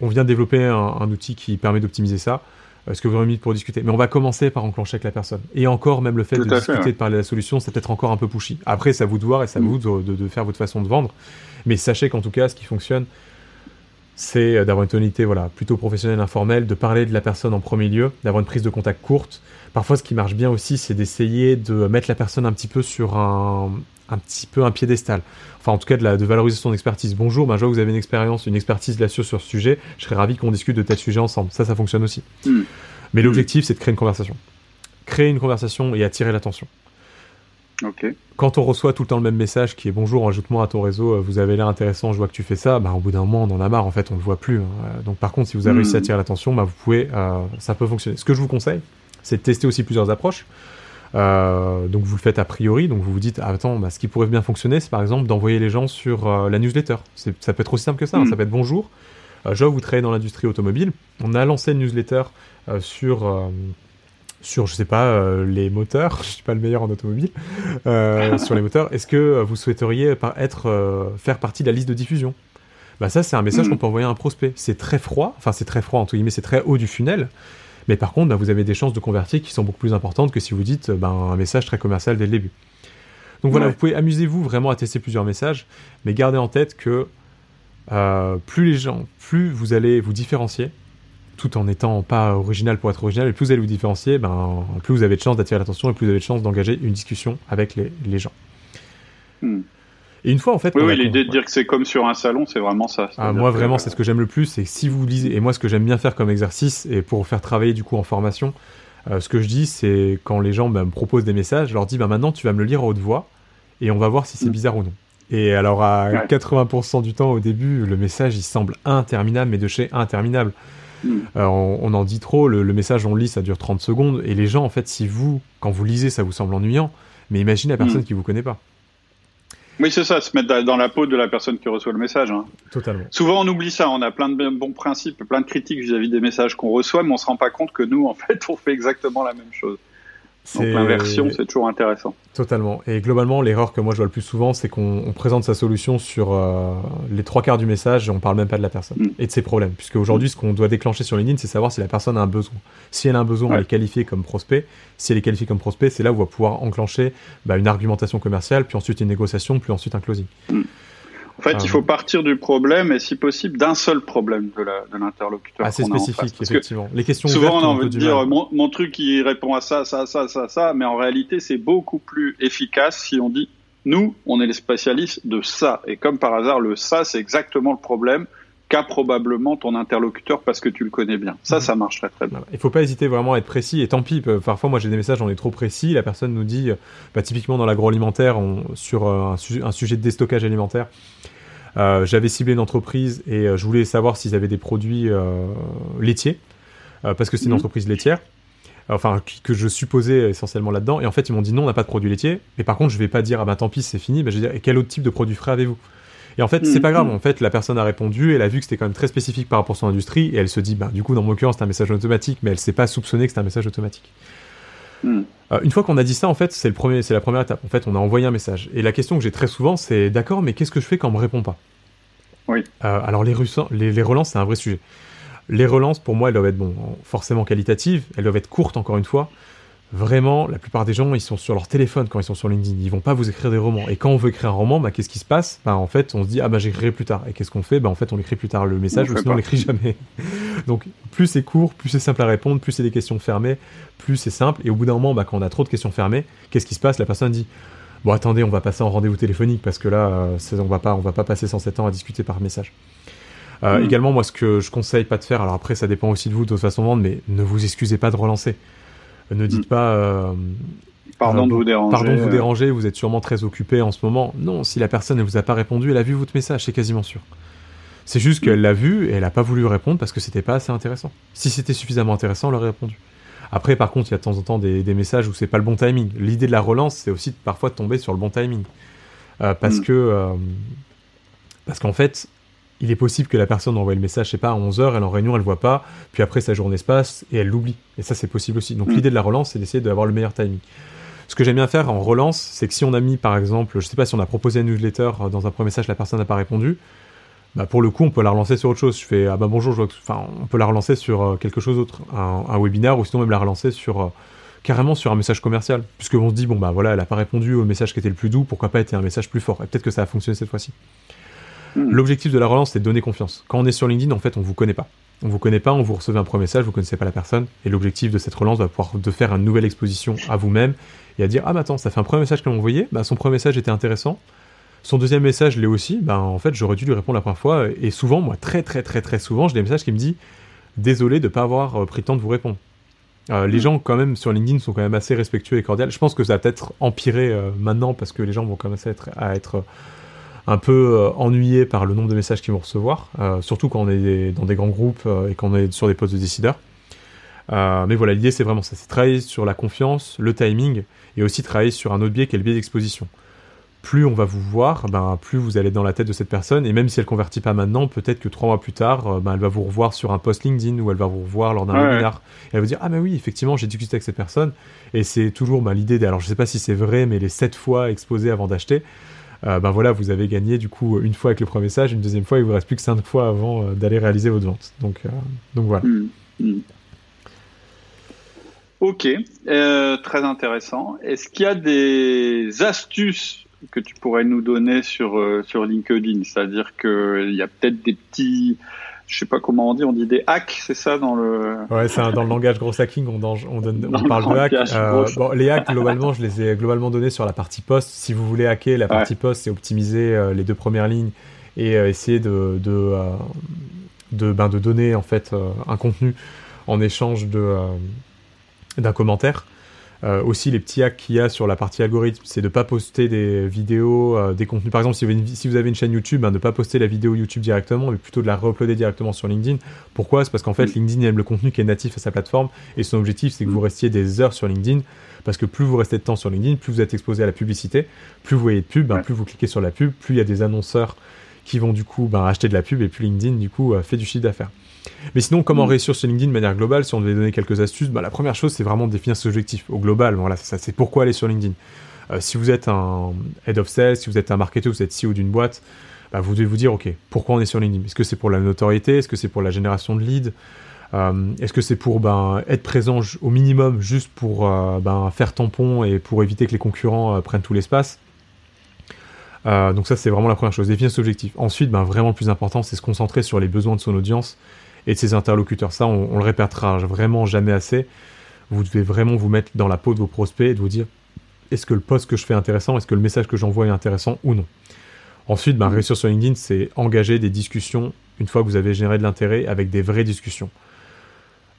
on vient de développer un, outil qui permet d'optimiser ça. Est-ce que vous avez mis pour discuter? Mais on va commencer par enclencher avec la personne. Et encore, même le fait de discuter, de parler de la solution, c'est peut-être encore un peu pushy. Après, ça vous de voir et ça mm. vous de, de, faire votre façon de vendre. Mais sachez qu'en tout cas, ce qui fonctionne, c'est euh, d'avoir une tonalité voilà, plutôt professionnelle, informelle, de parler de la personne en premier lieu, d'avoir une prise de contact courte. Parfois, ce qui marche bien aussi, c'est d'essayer de mettre la personne un petit peu sur un, un petit peu un piédestal. Enfin, en tout cas, de, la, de valoriser son expertise. Bonjour, ben, je vois que vous avez une expérience, une expertise là-dessus sur ce sujet. Je serais ravi qu'on discute de tel sujet ensemble. Ça, ça fonctionne aussi. Hmm. Mais l'objectif, c'est de créer une conversation. Créer une conversation et attirer l'attention. Quand on reçoit tout le temps le même message qui est bonjour, ajoute-moi à ton réseau, euh, vous avez l'air intéressant, je vois que tu fais ça, bah, au bout d'un moment on en a marre, en fait on le voit plus. Hein. Euh, donc par contre si vous avez réussi à hmm. attirer l'attention, bah, vous pouvez, euh, ça peut fonctionner. Ce que je vous conseille, c'est de tester aussi plusieurs approches. donc vous le faites a priori, donc vous vous dites ah, attends, bah, ce qui pourrait bien fonctionner, c'est par exemple d'envoyer les gens sur la newsletter. Ça peut être aussi simple que ça. Hein. Hmm. Ça peut être bonjour. je vous travaillez dans l'industrie automobile. On a lancé une newsletter sur sur, je sais pas, euh, les moteurs, <laughs> je suis pas le meilleur en automobile, euh, sur les moteurs, est-ce que vous souhaiteriez être, euh, faire partie de la liste de diffusion? Bah ça, c'est un message mm. qu'on peut envoyer à un prospect. C'est très froid, enfin c'est très froid entre guillemets, c'est très haut du funnel, mais par contre, bah, vous avez des chances de convertir qui sont beaucoup plus importantes que si vous dites ben, un message très commercial dès le début. Donc voilà, vous pouvez amusez-vous vraiment à tester plusieurs messages, mais gardez en tête que plus les gens, plus vous allez vous différencier, tout en étant pas original pour être original, et plus vous allez vous différencier, ben, plus vous avez de chances d'attirer l'attention et plus vous avez de chances d'engager une discussion avec les, gens. Hmm. Et une fois en fait. Oui, l'idée de dire que c'est comme sur un salon, c'est vraiment ça. Ah, moi vraiment, c'est ce que j'aime le plus, c'est si vous lisez, et moi ce que j'aime bien faire comme exercice, et pour faire travailler du coup en formation, euh, ce que je dis, c'est quand les gens ben, me proposent des messages, je leur dis, ben, maintenant tu vas me le lire à haute voix, et on va voir si c'est hmm. bizarre ou non. Et alors à 80% du temps au début, le message il semble interminable, mais de chez interminable. Hmm. Euh, on, en dit trop, le, message on lit, ça dure 30 secondes, et les gens, en fait, si vous, quand vous lisez, ça vous semble ennuyant, mais imaginez la personne hmm. qui vous connaît pas. Oui, c'est ça, se mettre dans la peau de la personne qui reçoit le message. Hein. Totalement. Souvent, on oublie ça. On a plein de bons principes, plein de critiques vis-à-vis des messages qu'on reçoit, mais on se rend pas compte que nous, en <laughs> fait, on fait exactement la même chose. Donc l'inversion, c'est toujours intéressant. Totalement. Et globalement, l'erreur que moi je vois le plus souvent, c'est qu'on présente sa solution sur euh, les trois quarts du message et on parle même pas de la personne mm. et de ses problèmes. Puisque aujourd'hui, mm. ce qu'on doit déclencher sur LinkedIn, c'est savoir si la personne a un besoin. Si elle a un besoin, elle est qualifiée comme prospect. Si elle est qualifiée comme prospect, c'est là où on va pouvoir enclencher bah, une argumentation commerciale, puis ensuite une négociation, puis ensuite un closing. Mm. En fait, il faut partir du problème et, si possible, d'un seul problème de l'interlocuteur. Assez spécifique, effectivement. Les questions souvent, on a envie de dire mon, truc, il répond à ça, ça, ça, ça, ça, mais en réalité, c'est beaucoup plus efficace si on dit nous, on est les spécialistes de ça. Et comme par hasard, le ça, c'est exactement le problème qu'a probablement ton interlocuteur parce que tu le connais bien. Ça, mhm. ça marche très très bien. Il faut pas hésiter vraiment à être précis. Et tant pis, parfois moi j'ai des messages, on est trop précis. La personne nous dit, bah, typiquement dans l'agroalimentaire, sur euh, un, un, sujet de déstockage alimentaire, euh, j'avais ciblé une entreprise et euh, je voulais savoir s'ils avaient des produits euh, laitiers, parce que c'est une mhm. entreprise laitière enfin que je supposais essentiellement là-dedans. Et en fait, ils m'ont dit non, on n'a pas de produits laitiers. Mais par contre, je vais pas dire ah ben tant pis, c'est fini. Ben, je vais dire et quel autre type de produit frais avez-vous? Et en fait, c'est pas grave. Mhm. En fait, la personne a répondu, elle a vu que c'était quand même très spécifique par rapport à son industrie, et elle se dit bah du coup dans mon cœur c'est un message automatique, mais elle s'est pas soupçonnée que c'est un message automatique. Mhm. une fois qu'on a dit ça, en fait, c'est le premier, c'est la première étape. En fait, on a envoyé un message. Et la question que j'ai très souvent, c'est d'accord, mais qu'est-ce que je fais quand on me répond pas? Oui. alors les, les, les relances, c'est un vrai sujet. Les relances, pour moi, elles doivent être bon, forcément qualitatives, elles doivent être courtes, encore une fois. Vraiment, la plupart des gens, ils sont sur leur téléphone quand ils sont sur LinkedIn. Ils vont pas vous écrire des romans. Et quand on veut écrire un roman, bah, qu'est-ce qui se passe? Bah, En fait, on se dit, ah bah j'écrirai plus tard. Et qu'est-ce qu'on fait? Bah, En fait, on écrit plus tard le message, ou sinon on l'écrit jamais. <laughs> Donc, plus c'est court, plus c'est simple à répondre, plus c'est des questions fermées, plus c'est simple. Et au bout d'un moment, bah, quand on a trop de questions fermées, qu'est-ce qui se passe? La personne dit, bon attendez, on va passer en rendez-vous téléphonique parce que là, euh, on va pas, on va pas passer 107 ans à discuter par message. Euh, mm. Également, moi, ce que je conseille pas de faire, alors après, ça dépend aussi de vous, de toute façon de vendre, mais ne vous excusez pas de relancer. Ne dites mm. pas. Euh, pardon de vous déranger. Pardon de vous déranger, vous êtes sûrement très occupé en ce moment. Non, si la personne ne vous a pas répondu, elle a vu votre message, c'est quasiment sûr. C'est juste qu'elle l'a vu et elle n'a pas voulu répondre parce que c'était pas assez intéressant. Si c'était suffisamment intéressant, elle aurait répondu. Après, par contre, il y a de temps en temps des, messages où c'est pas le bon timing. L'idée de la relance, c'est aussi parfois de tomber sur le bon timing. parce mm. que. parce qu'en fait, il est possible que la personne envoie le message, je sais pas, à 11h, elle est en réunion, elle voit pas, puis après sa journée se passe et elle l'oublie. Et ça, c'est possible aussi. Donc mm. l'idée de la relance, c'est d'essayer d'avoir le meilleur timing. Ce que j'aime bien faire en relance, c'est que si on a mis, par exemple, je sais pas si on a proposé un newsletter euh, dans un premier message, la personne n'a pas répondu, bah pour le coup, on peut la relancer sur autre chose. Je fais, ah bah bonjour, je enfin, on peut la relancer sur euh, quelque chose d'autre, un, webinaire, ou sinon même la relancer sur, euh, carrément sur un message commercial. Puisque on se dit, bon bah voilà, elle a pas répondu au message qui était le plus doux, pourquoi pas être un message plus fort? Et peut-être que ça a fonctionné cette fois-ci. Hmm. L'objectif de la relance, c'est de donner confiance. Quand on est sur LinkedIn, en fait, on vous connaît pas. On vous connaît pas, on vous recevez un premier message, vous connaissez pas la personne, et l'objectif de cette relance va pouvoir de faire une nouvelle exposition à vous-même et à dire ah mais attends, ça fait un premier message qu'elle m'a envoyé, bah son premier message était intéressant, son deuxième message l'est aussi, bah en fait j'aurais dû lui répondre la première fois, et souvent, moi très très très très souvent, j'ai des messages qui me disent désolé de pas avoir euh, pris le temps de vous répondre. Euh, les hmm. gens quand même sur LinkedIn sont quand même assez respectueux et cordiaux. Je pense que ça va peut-être empirer euh, maintenant parce que les gens vont commencer à être, à être un peu euh, ennuyé par le nombre de messages qu'ils vont recevoir, euh, surtout quand on est dans des grands groupes euh, et qu'on est sur des postes de décideurs. mais voilà, l'idée c'est vraiment ça, c'est travailler sur la confiance, le timing, et aussi travailler sur un autre biais qui est le biais d'exposition. Plus on va vous voir, ben, plus vous allez être dans la tête de cette personne, et même si elle convertit pas maintenant, peut-être que trois mois plus tard, ben, elle va vous revoir sur un post LinkedIn ou elle va vous revoir lors d'un webinaire. Et elle va vous dire ah mais oui effectivement j'ai discuté avec cette personne, et c'est toujours ben, l'idée. Alors je sais pas si c'est vrai, mais les sept fois exposés avant d'acheter, euh, ben voilà, vous avez gagné du coup une fois avec le premier message, une deuxième fois, il vous reste plus que cinq fois avant euh, d'aller réaliser votre vente. Donc, euh, donc voilà. Hmm, hmm. Ok, très intéressant. Est-ce qu'il y a des astuces que tu pourrais nous donner sur, sur LinkedIn? C'est-à-dire qu'il y a peut-être des petits je sais pas comment on dit, on dit des hacks, c'est ça dans le. Ouais, c'est dans le langage gros hacking, on, on, donne, on parle de hacks. Euh, bon, les hacks, globalement, je les ai globalement donnés sur la partie post. Si vous voulez hacker la partie post, c'est optimiser euh, les deux premières lignes et euh, essayer de de, de, ben, de donner en fait un contenu en échange de d'un commentaire. Euh, aussi, les petits hacks qu'il y a sur la partie algorithme, c'est de ne pas poster des vidéos, euh, des contenus. Par exemple, si vous avez une, si vous avez une chaîne YouTube, hein, de ne pas poster la vidéo YouTube directement, mais plutôt de la re-uploader directement sur LinkedIn. Pourquoi? C'est parce qu'en fait, mm. LinkedIn aime le contenu qui est natif à sa plateforme et son objectif, c'est que vous mm. restiez des heures sur LinkedIn. Parce que plus vous restez de temps sur LinkedIn, plus vous êtes exposé à la publicité, plus vous voyez de pub, ben, plus vous cliquez sur la pub, plus il y a des annonceurs qui vont du coup ben, acheter de la pub et puis LinkedIn du coup fait du chiffre d'affaires. Mais sinon, comment mm. réussir sur LinkedIn de manière globale Si on devait donner quelques astuces, bah, la première chose, c'est vraiment de définir ses objectifs au global. Voilà, ça, c'est pourquoi aller sur LinkedIn. Euh, si vous êtes un head of sales, si vous êtes un marketeur, vous êtes CEO d'une boîte, bah, vous devez vous dire, ok, pourquoi on est sur LinkedIn? Est-ce que c'est pour la notoriété? Est-ce que c'est pour la génération de leads? Euh, Est-ce que c'est pour ben, être présent au minimum juste pour euh, ben, faire tampon et pour éviter que les concurrents prennent tout l'espace? Donc ça c'est vraiment la première chose, définir ses objectifs. Ensuite, ben, vraiment le plus important, c'est se concentrer sur les besoins de son audience et de ses interlocuteurs. Ça, on, le répétera vraiment jamais assez. Vous devez vraiment vous mettre dans la peau de vos prospects et de vous dire est-ce que le post que je fais est intéressant, est-ce que le message que j'envoie est intéressant ou non? Ensuite, bah, réussir sur LinkedIn, c'est engager des discussions une fois que vous avez généré de l'intérêt avec des vraies discussions.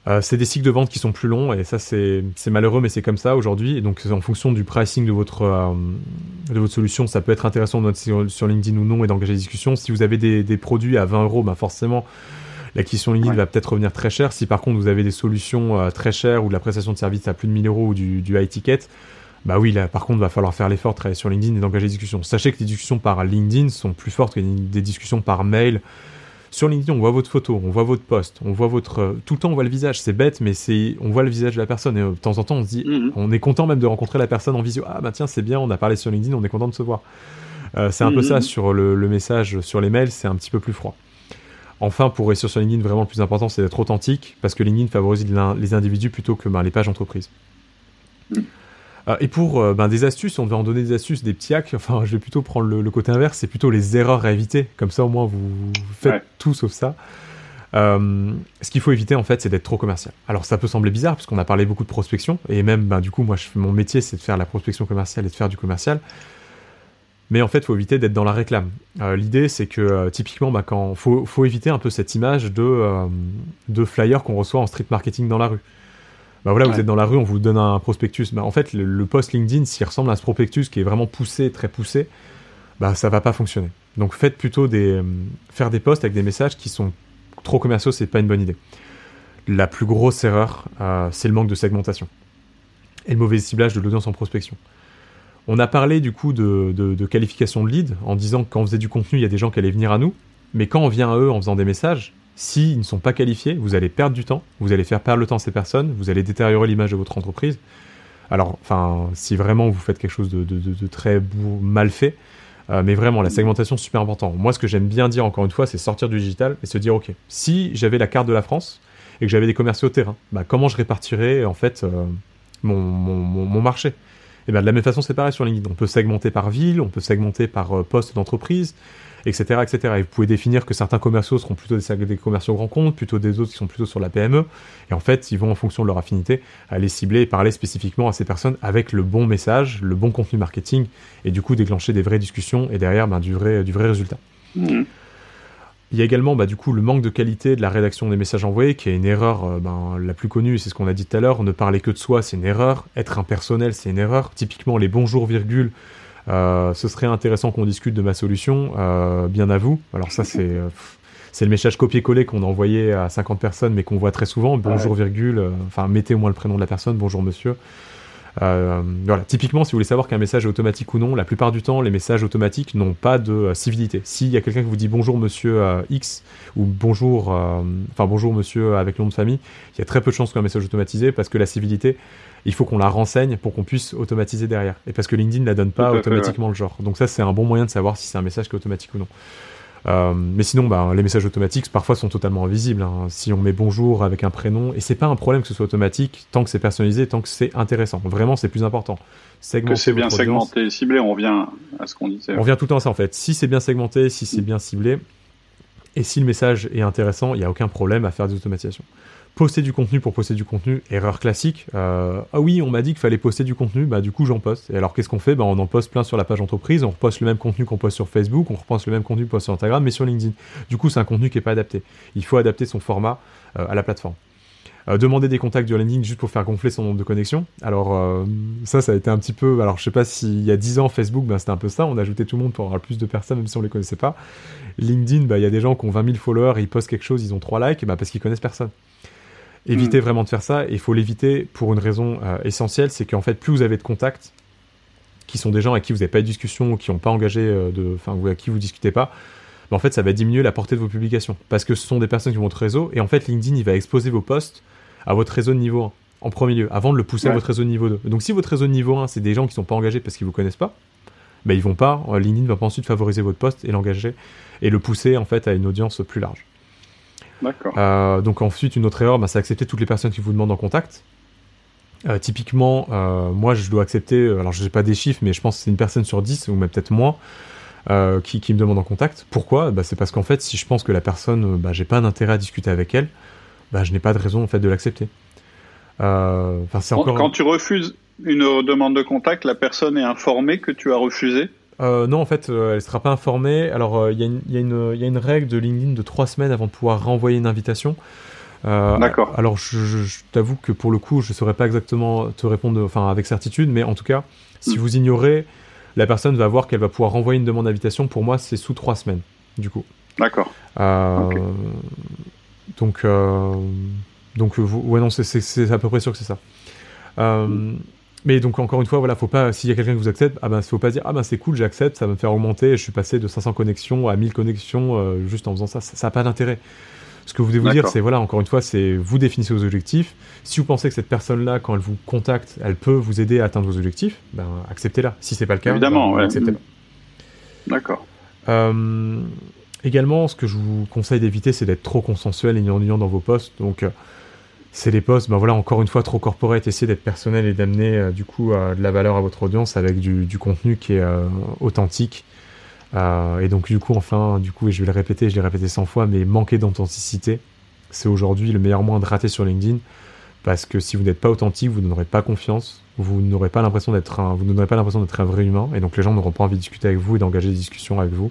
Euh, c'est des cycles de vente qui sont plus longs et ça c'est malheureux mais c'est comme ça aujourd'hui. Et donc en fonction du pricing de votre, euh, de votre solution, ça peut être intéressant de sur, sur LinkedIn ou non et d'engager des discussions. Si vous avez des, des produits à 20 euros, bah forcément l'acquisition LinkedIn va peut-être revenir très cher. Si par contre vous avez des solutions euh, très chères ou de la prestation de service à plus de 1000 euros ou du, high ticket, bah oui, là par contre va falloir faire l'effort de travailler sur LinkedIn et d'engager des discussions. Sachez que les discussions par LinkedIn sont plus fortes que des discussions par mail. Sur LinkedIn, on voit votre photo, on voit votre post, on voit votre. Euh, tout le temps, on voit le visage. C'est bête, mais c'est, on voit le visage de la personne. Et euh, de temps en temps, on se dit, mhm. on est content même de rencontrer la personne en visio. Ah bah tiens, c'est bien, on a parlé sur LinkedIn, on est content de se voir. c'est un peu mhm. ça sur le, le, message, sur les mails, c'est un petit peu plus froid. Enfin, pour réussir sur LinkedIn, vraiment le plus important, c'est d'être authentique, parce que LinkedIn favorise les individus plutôt que ben, les pages entreprises. Mm. Euh, et pour euh, ben, des astuces, on devait en donner des astuces, des petits hacks, enfin je vais plutôt prendre le, côté inverse, c'est plutôt les erreurs à éviter, comme ça au moins vous faites tout sauf ça. Euh, ce qu'il faut éviter en fait, c'est d'être trop commercial. Alors ça peut sembler bizarre, puisqu'on a parlé beaucoup de prospection, et même ben, du coup, moi mon métier c'est de faire la prospection commerciale et de faire du commercial. Mais en fait, il faut éviter d'être dans la réclame. Euh, l'idée, c'est que euh, typiquement, bah, quand faut, faut éviter un peu cette image de, euh, de flyer qu'on reçoit en street marketing dans la rue. Bah voilà, vous êtes dans la rue, on vous donne un prospectus. Bah, en fait, le, post LinkedIn, s'il ressemble à ce prospectus qui est vraiment poussé, très poussé, bah ça va pas fonctionner. Donc faites plutôt des faire des posts avec des messages qui sont trop commerciaux, c'est pas une bonne idée. La plus grosse erreur, c'est le manque de segmentation et le mauvais ciblage de l'audience en prospection. On a parlé du coup de, qualification de lead en disant que quand on faisait du contenu, il y a des gens qui allaient venir à nous. Mais quand on vient à eux en faisant des messages, s'ils ne sont pas qualifiés, vous allez perdre du temps, vous allez faire perdre le temps à ces personnes, vous allez détériorer l'image de votre entreprise. Alors, enfin, si vraiment vous faites quelque chose de, très mal fait, euh, mais vraiment, la segmentation, c'est super important. Moi, ce que j'aime bien dire, encore une fois, c'est sortir du digital et se dire, OK, si j'avais la carte de la France et que j'avais des commerciaux au terrain, bah, comment je répartirais, en fait, euh, mon marché? Et eh bien de la même façon, c'est pareil sur LinkedIn. On peut segmenter par ville, on peut segmenter par euh, poste d'entreprise, etc., etc. Et vous pouvez définir que certains commerciaux seront plutôt des, commerciaux grand compte, plutôt des autres qui sont plutôt sur la PME. Et en fait, ils vont en fonction de leur affinité aller cibler et parler spécifiquement à ces personnes avec le bon message, le bon contenu marketing, et du coup déclencher des vraies discussions et derrière ben, du, vrai, du vrai résultat. Mmh. Il y a également bah, du coup le manque de qualité de la rédaction des messages envoyés, qui est une erreur euh, ben, la plus connue, c'est ce qu'on a dit tout à l'heure. Ne parler que de soi, c'est une erreur. Être impersonnel, c'est une erreur. Typiquement, les bonjours virgules, euh, ce serait intéressant qu'on discute de ma solution, euh, bien à vous. Alors ça, c'est c'est le message copier-coller qu'on a envoyé à 50 personnes, mais qu'on voit très souvent. Bonjour virgule, enfin mettez au moins le prénom de la personne. Bonjour monsieur. Euh, voilà, typiquement, si vous voulez savoir qu'un message est automatique ou non, la plupart du temps, les messages automatiques n'ont pas de euh, civilité. S'il y a quelqu'un qui vous dit bonjour monsieur euh, X ou bonjour, enfin bonjour monsieur avec nom de famille, il y a très peu de chances qu'un message automatisé parce que la civilité, il faut qu'on la renseigne pour qu'on puisse automatiser derrière. Et parce que LinkedIn ne la donne pas automatiquement le genre. Donc ça, c'est un bon moyen de savoir si c'est un message qui est automatique ou non. Euh, mais sinon, bah, les messages automatiques parfois sont totalement invisibles. Hein. Si on met bonjour avec un prénom, et c'est pas un problème que ce soit automatique, tant que c'est personnalisé, tant que c'est intéressant. Vraiment, c'est plus important. que c'est bien segmenté et ciblé, on revient à ce qu'on disait. On vient tout le temps à ça en fait. Si c'est bien segmenté, si c'est bien ciblé, et si le message est intéressant, il n'y a aucun problème à faire des automatisations poster du contenu pour poster du contenu, erreur classique. Euh, ah oui, on m'a dit qu'il fallait poster du contenu, bah du coup j'en poste. Et alors qu'est-ce qu'on fait? Bah, On en poste plein sur la page entreprise, on reposte le même contenu qu'on poste sur Facebook, on reposte le même contenu qu'on poste sur Instagram, mais sur LinkedIn. Du coup, c'est un contenu qui n'est pas adapté. Il faut adapter son format euh, à la plateforme. Euh, demander des contacts du LinkedIn juste pour faire gonfler son nombre de connexions. Alors ça, ça a été un petit peu... Alors je sais pas s'il y a 10 ans, Facebook, bah, c'était un peu ça, on ajoutait tout le monde pour avoir plus de personnes, même si on les connaissait pas. LinkedIn, bah, il y a des gens qui ont 20 000 followers, ils postent quelque chose, ils ont 3 likes, bah, parce qu'ils connaissent personne. Évitez mm. vraiment de faire ça. Et il faut l'éviter pour une raison euh, essentielle, c'est qu'en fait, plus vous avez de contacts, qui sont des gens avec qui vous n'avez pas de discussion ou qui n'ont pas engagé, euh, de, enfin, avec qui vous discutez pas, bah, en fait, ça va diminuer la portée de vos publications. Parce que ce sont des personnes qui vont votre réseau, et en fait, LinkedIn, il va exposer vos posts à votre réseau de niveau 1, en premier lieu, avant de le pousser à votre réseau de niveau 2. Donc si votre réseau de niveau 1, c'est des gens qui sont pas engagés parce qu'ils vous connaissent pas, bah, ils vont pas, euh, LinkedIn va pas ensuite favoriser votre post et l'engager, et le pousser, en fait, à une audience plus large. D'accord. Euh, donc ensuite, une autre erreur, bah, c'est accepter toutes les personnes qui vous demandent en contact. Euh, typiquement, euh, moi, je dois accepter, alors je n'ai pas des chiffres, mais je pense que c'est une personne sur 10, ou même peut-être moins, qui, qui, me demande en contact. Pourquoi? Bah, C'est parce qu'en fait, si je pense que la personne, bah, j'ai pas d'intérêt à discuter avec elle, bah, je n'ai pas de raison en fait de l'accepter. encore... Quand tu refuses une demande de contact, la personne est informée que tu as refusé? Euh, non, en fait, euh, elle ne sera pas informée. Alors, euh, il y, y, y, a une règle de LinkedIn de trois semaines avant de pouvoir renvoyer une invitation. D'accord. Alors, je, je, t'avoue que pour le coup, je ne saurais pas exactement te répondre enfin, avec certitude, mais en tout cas, si hmm. vous ignorez, la personne va voir qu'elle va pouvoir renvoyer une demande d'invitation. Pour moi, c'est sous trois semaines, du coup. D'accord. Donc, donc ouais, non, c'est à peu près sûr que c'est ça. Hmm. Mais donc encore une fois, voilà, faut pas s'il y a quelqu'un qui vous accepte, ah ben faut pas dire ah ben c'est cool, j'accepte, ça va me faire augmenter, je suis passé de 500 connexions à 1000 connexions euh, juste en faisant ça, ça n'a pas d'intérêt. Ce que vous devez vous dire, c'est voilà, encore une fois, c'est vous définissez vos objectifs. Si vous pensez que cette personne-là, quand elle vous contacte, elle peut vous aider à atteindre vos objectifs, ben acceptez-la. Si c'est pas le cas, évidemment, ben, acceptez-la. D'accord. Euh, également, ce que je vous conseille d'éviter, c'est d'être trop consensuel et gnangnan dans vos posts. Donc, euh, c'est les posts, ben voilà, encore une fois, trop corporate, essayer d'être personnel et d'amener euh, du coup euh, de la valeur à votre audience avec du, contenu qui est euh, authentique. et donc du coup, enfin, du coup, et je vais le répéter, je l'ai répété 100 fois, mais manquer d'authenticité, c'est aujourd'hui le meilleur moyen de rater sur LinkedIn, parce que si vous n'êtes pas authentique, vous n'aurez pas confiance, vous n'aurez pas l'impression d'être un, vous pas l'impression d'être un vrai humain, et donc les gens n'auront pas envie de discuter avec vous et d'engager des discussions avec vous.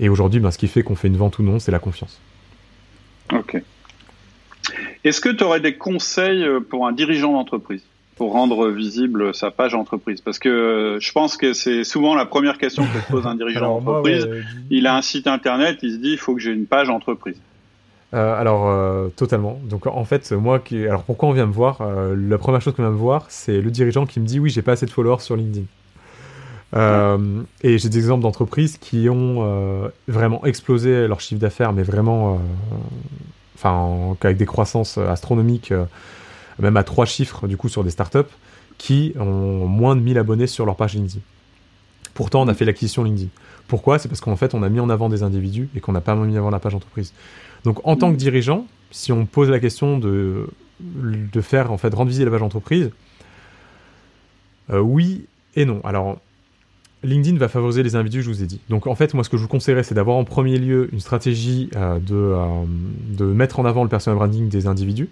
Et aujourd'hui, ben, ce qui fait qu'on fait une vente ou non, c'est la confiance. Ok. Est-ce que tu aurais des conseils euh, pour un dirigeant d'entreprise pour rendre visible sa page entreprise? Parce que euh, je pense que c'est souvent la première question que se pose un dirigeant d'entreprise. il a un site internet, il se dit il faut que j'ai une page entreprise. Euh, alors totalement. Donc en fait moi qui alors pourquoi on vient me voir La première chose qu'on vient me voir c'est le dirigeant qui me dit oui j'ai pas assez de followers sur LinkedIn. Et j'ai des exemples d'entreprises qui ont vraiment explosé leur chiffre d'affaires mais vraiment enfin avec des croissances euh, astronomiques, euh, même à trois chiffres du coup sur des startups qui ont moins de 1000 abonnés sur leur page LinkedIn. Pourtant, on a fait l'acquisition LinkedIn. Pourquoi? C'est parce qu'en fait, on a mis en avant des individus et qu'on n'a pas mis en avant la page entreprise. Donc, en tant que dirigeant, si on pose la question de, de faire, en fait, rendre visible la page entreprise, euh, oui et non. Alors, LinkedIn va favoriser les individus, je vous ai dit. Donc en fait, moi ce que je vous conseillerais, c'est d'avoir en premier lieu une stratégie euh, de, euh, de mettre en avant le personal branding des individus.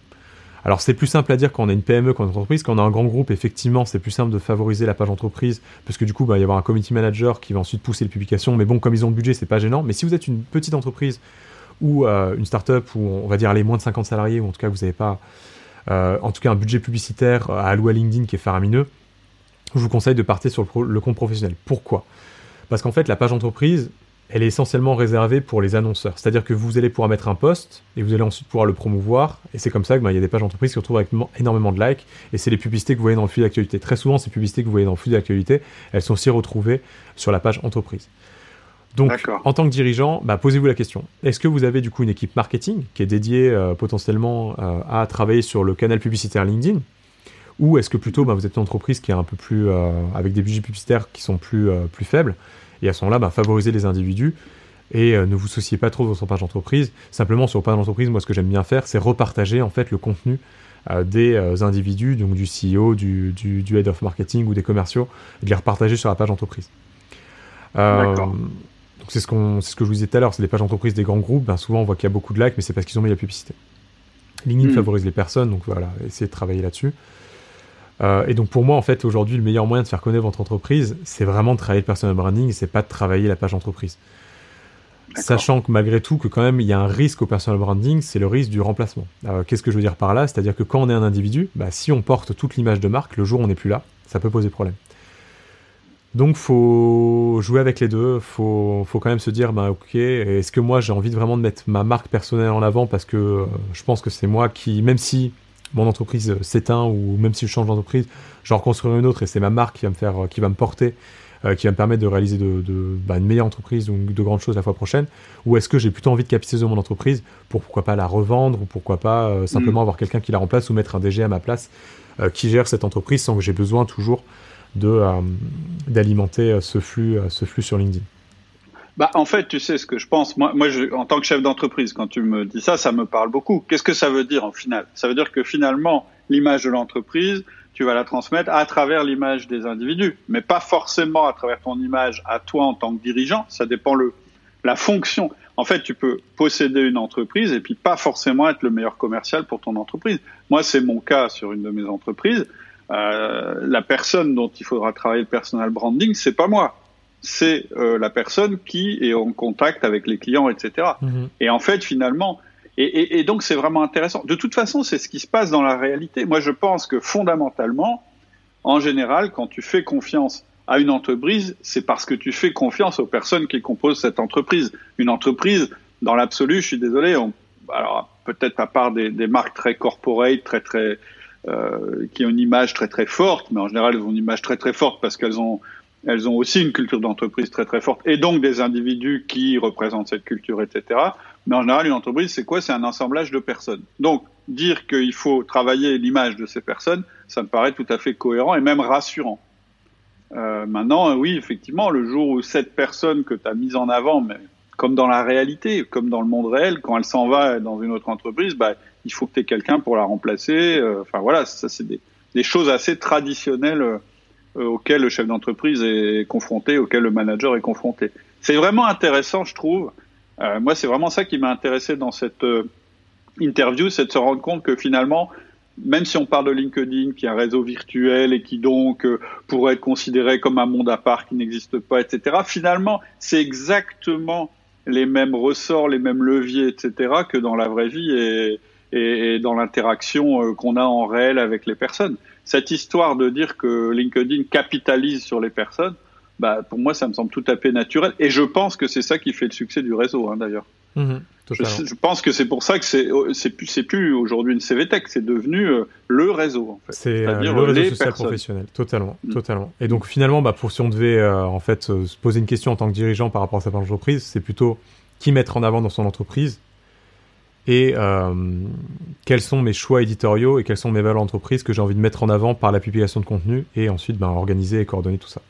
Alors c'est plus simple à dire quand on a une PME qu'en entreprise. Quand on a un grand groupe, effectivement, c'est plus simple de favoriser la page entreprise, parce que du coup, bah, il va y avoir un community manager qui va ensuite pousser les publications. Mais bon, comme ils ont le budget, c'est pas gênant. Mais si vous êtes une petite entreprise ou euh, une startup on va dire les moins de 50 salariés, ou en tout cas vous n'avez pas, en tout cas un budget publicitaire à allouer à LinkedIn qui est faramineux, je vous conseille de partir sur le, compte professionnel. Pourquoi? Parce qu'en fait, la page entreprise, elle est essentiellement réservée pour les annonceurs. C'est-à-dire que vous allez pouvoir mettre un post et vous allez ensuite pouvoir le promouvoir. Et c'est comme ça qu'il ben, y a des pages entreprises qui se retrouvent avec énormément de likes. Et c'est les publicités que vous voyez dans le flux d'actualité. Très souvent, ces publicités que vous voyez dans le flux d'actualité, elles sont aussi retrouvées sur la page entreprise. Donc, en tant que dirigeant, bah, posez-vous la question. Est-ce que vous avez du coup une équipe marketing qui est dédiée euh, potentiellement euh, à travailler sur le canal publicitaire LinkedIn? Ou est-ce que plutôt bah, vous êtes une entreprise qui est un peu plus euh, avec des budgets publicitaires qui sont plus, euh, plus faibles et à ce moment-là, bah, favorisez les individus et euh, ne vous souciez pas trop de votre page d'entreprise. Simplement sur page d'entreprise, moi ce que j'aime bien faire, c'est repartager en fait le contenu des individus, donc du CEO, du, du, du, head of marketing ou des commerciaux, et de les repartager sur la page d'entreprise. donc c'est ce, qu'on, c'est ce que je vous disais tout à l'heure, c'est les pages d'entreprise des grands groupes, ben, souvent on voit qu'il y a beaucoup de likes, mais c'est parce qu'ils ont mis la publicité. LinkedIn hmm. favorise les personnes, donc voilà, essayez de travailler là-dessus. Euh, et donc pour moi, en fait, aujourd'hui, le meilleur moyen de faire connaître votre entreprise, c'est vraiment de travailler le personal branding, c'est pas de travailler la page entreprise. Sachant que malgré tout, que quand même, il y a un risque au personal branding, c'est le risque du remplacement. Qu'est-ce que je veux dire par là? C'est-à-dire que quand on est un individu, bah, si on porte toute l'image de marque, le jour où on n'est plus là, ça peut poser problème. Donc faut jouer avec les deux, faut, faut quand même se dire, bah ok, est-ce que moi j'ai envie de vraiment de mettre ma marque personnelle en avant parce que euh, je pense que c'est moi qui, même si mon entreprise s'éteint ou même si je change d'entreprise, j'en reconstruirai une autre et c'est ma marque qui va me faire, qui va me porter qui va me permettre de réaliser de, bah, une meilleure entreprise ou de grandes choses la fois prochaine Ou est-ce que j'ai plutôt envie de capitaliser mon entreprise pour pourquoi pas la revendre ou pourquoi pas simplement mm. avoir quelqu'un qui la remplace ou mettre un DG à ma place qui gère cette entreprise sans que j'ai besoin toujours de d'alimenter ce flux, ce flux sur LinkedIn bah, en fait, tu sais ce que je pense. Moi, moi je, en tant que chef d'entreprise, quand tu me dis ça, ça me parle beaucoup. Qu'est-ce que ça veut dire en final? Ça veut dire que finalement, l'image de l'entreprise, tu vas la transmettre à travers l'image des individus, mais pas forcément à travers ton image à toi en tant que dirigeant. Ça dépend le la fonction. En fait, tu peux posséder une entreprise et puis pas forcément être le meilleur commercial pour ton entreprise. Moi, c'est mon cas sur une de mes entreprises. Euh, la personne dont il faudra travailler le personal branding, c'est pas moi c'est euh, la personne qui est en contact avec les clients, etc. Mhm. Et en fait, finalement, et, donc c'est vraiment intéressant. De toute façon, c'est ce qui se passe dans la réalité. Moi, je pense que fondamentalement, en général, quand tu fais confiance à une entreprise, c'est parce que tu fais confiance aux personnes qui composent cette entreprise. Une entreprise, dans l'absolu, je suis désolé, on, alors peut-être à part des, des, marques très corporate, très très euh, qui ont une image très très forte, mais en général, elles ont une image très très forte parce qu'elles ont elles ont aussi une culture d'entreprise très très forte et donc des individus qui représentent cette culture, etc. Mais en général, une entreprise, c'est quoi? C'est un assemblage de personnes. Donc, dire qu'il faut travailler l'image de ces personnes, ça me paraît tout à fait cohérent et même rassurant. Euh, maintenant, oui, effectivement, le jour où cette personne que tu as mise en avant, mais comme dans la réalité, comme dans le monde réel, quand elle s'en va dans une autre entreprise, bah, il faut que tu aies quelqu'un pour la remplacer. Euh, enfin voilà, ça c'est des, des, choses assez traditionnelles euh, auquel le chef d'entreprise est confronté, auquel le manager est confronté. C'est vraiment intéressant, je trouve. Euh, moi, c'est vraiment ça qui m'a intéressé dans cette euh, interview, c'est de se rendre compte que finalement, même si on parle de LinkedIn, qui est un réseau virtuel et qui donc pourrait être considéré comme un monde à part qui n'existe pas, etc., finalement, c'est exactement les mêmes ressorts, les mêmes leviers, etc., que dans la vraie vie et, et dans l'interaction qu'on a en réel avec les personnes cette histoire de dire que LinkedIn capitalise sur les personnes, bah, pour moi, ça me semble tout à fait naturel. Et je pense que c'est ça qui fait le succès du réseau, hein, d'ailleurs. Mhm, je, pense que c'est pour ça que c'est c'est plus c'est plus aujourd'hui une CVTech, c'est devenu euh, le réseau. En fait. C'est euh, le réseau social professionnel, totalement, mm. totalement. Et donc finalement, bah, pour si on devait euh, en fait se poser une question en tant que dirigeant par rapport à sa entreprise, c'est plutôt qui mettre en avant dans son entreprise et euh, quels sont mes choix éditoriaux et quelles sont mes valeurs d'entreprise que j'ai envie de mettre en avant par la publication de contenu et ensuite ben, organiser et coordonner tout ça.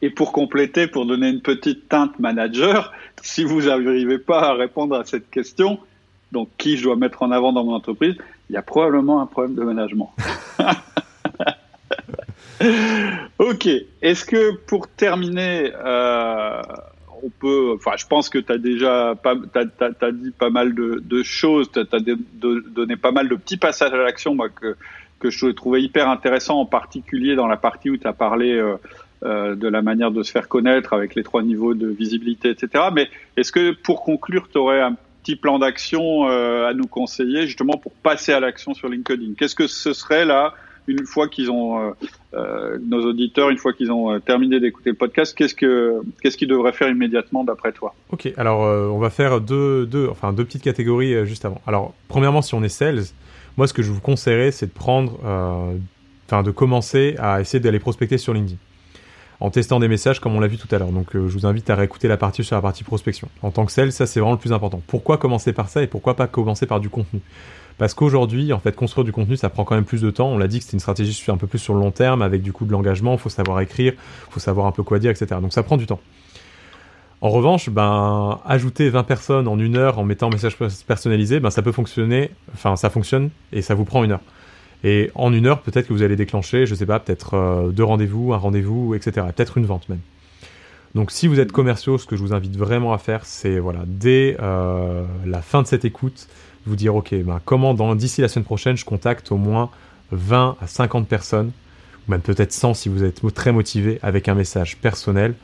Et pour compléter, pour donner une petite teinte manager, si vous n'arrivez pas à répondre à cette question, donc qui je dois mettre en avant dans mon entreprise, il y a probablement un problème de management. <laughs> ok. Est-ce que pour terminer, euh, on peut, enfin, je pense que tu as déjà pas, as, dit pas mal de, choses, tu as, donné pas mal de petits passages à l'action, que, que je trouvais hyper intéressant, en particulier dans la partie où tu as parlé euh, euh, de la manière de se faire connaître avec les trois niveaux de visibilité, etc. Mais est-ce que pour conclure, tu aurais un petit plan d'action euh, à nous conseiller justement pour passer à l'action sur LinkedIn? Qu'est-ce que ce serait là une fois qu'ils ont euh, euh, nos auditeurs, une fois qu'ils ont euh, terminé d'écouter le podcast, qu'est-ce que qu'ils devraient faire immédiatement d'après toi? Ok, alors on va faire deux, deux, enfin deux petites catégories juste avant. Alors premièrement, si on est sales, moi ce que je vous conseillerais, c'est de prendre, enfin de commencer à essayer d'aller prospecter sur LinkedIn en testant des messages comme on l'a vu tout à l'heure. Donc je vous invite à réécouter la partie sur la partie prospection. En tant que sales, ça c'est vraiment le plus important. Pourquoi commencer par ça et pourquoi pas commencer par du contenu? Parce qu'aujourd'hui, en fait, construire du contenu, ça prend quand même plus de temps. On l'a dit que c'est une stratégie un peu plus sur le long terme, avec du coup de l'engagement, il faut savoir écrire, il faut savoir un peu quoi dire, etc. Donc ça prend du temps. En revanche, ben, ajouter 20 personnes en une heure en mettant un message personnalisé, ben, ça peut fonctionner, enfin, ça fonctionne et ça vous prend une heure. Et en une heure, peut-être que vous allez déclencher, je sais pas, peut-être euh, deux rendez-vous, un rendez-vous, etc. Peut-être une vente même. Donc si vous êtes commerciaux, ce que je vous invite vraiment à faire, c'est voilà, dès euh, la fin de cette écoute, vous dire, ok, ben, comment d'ici la semaine prochaine, je contacte au moins 20 à 50 personnes, ou même peut-être 100 si vous êtes très motivé, avec un message personnel,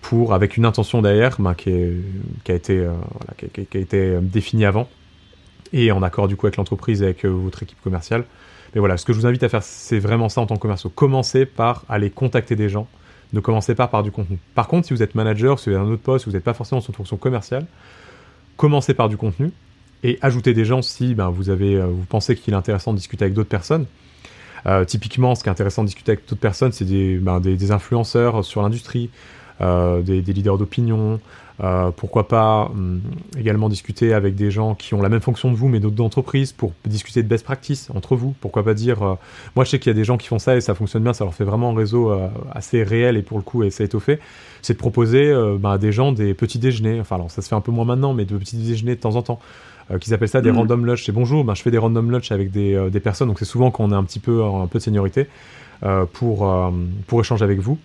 pour, avec une intention derrière, ben, qui, a été, euh, qui, a, été euh, définie avant, et en accord du coup avec l'entreprise et avec euh, votre équipe commerciale. Mais voilà, ce que je vous invite à faire, c'est vraiment ça en tant que commercial. Commencez par aller contacter des gens. Ne commencez pas par du contenu. Par contre, si vous êtes manager, si vous avez un autre poste, si vous n'êtes pas forcément dans une fonction commerciale, commencez par du contenu et ajouter des gens si ben, vous, avez, euh, vous pensez qu'il est intéressant de discuter avec d'autres personnes. typiquement, ce qui est intéressant de discuter avec toute personne, c'est des, ben, des, influenceurs sur l'industrie, des, des, leaders d'opinion, euh, pourquoi pas hum, également discuter avec des gens qui ont la même fonction que vous, mais d'autres entreprises, pour discuter de best practice entre vous. Pourquoi pas dire, euh, moi je sais qu'il y a des gens qui font ça et ça fonctionne bien, ça leur fait vraiment un réseau euh, assez réel et pour le coup assez étoffé. C'est de proposer bah, à des gens des petits déjeuners, enfin alors ça se fait un peu moins maintenant, mais de petits déjeuners de temps en temps. Qu'ils appellent ça des mmh. random lunch. C'est bonjour, ben, je fais des random lunch avec des, des personnes, donc c'est souvent quand on a un petit peu un peu de seniorité pour pour échanger avec vous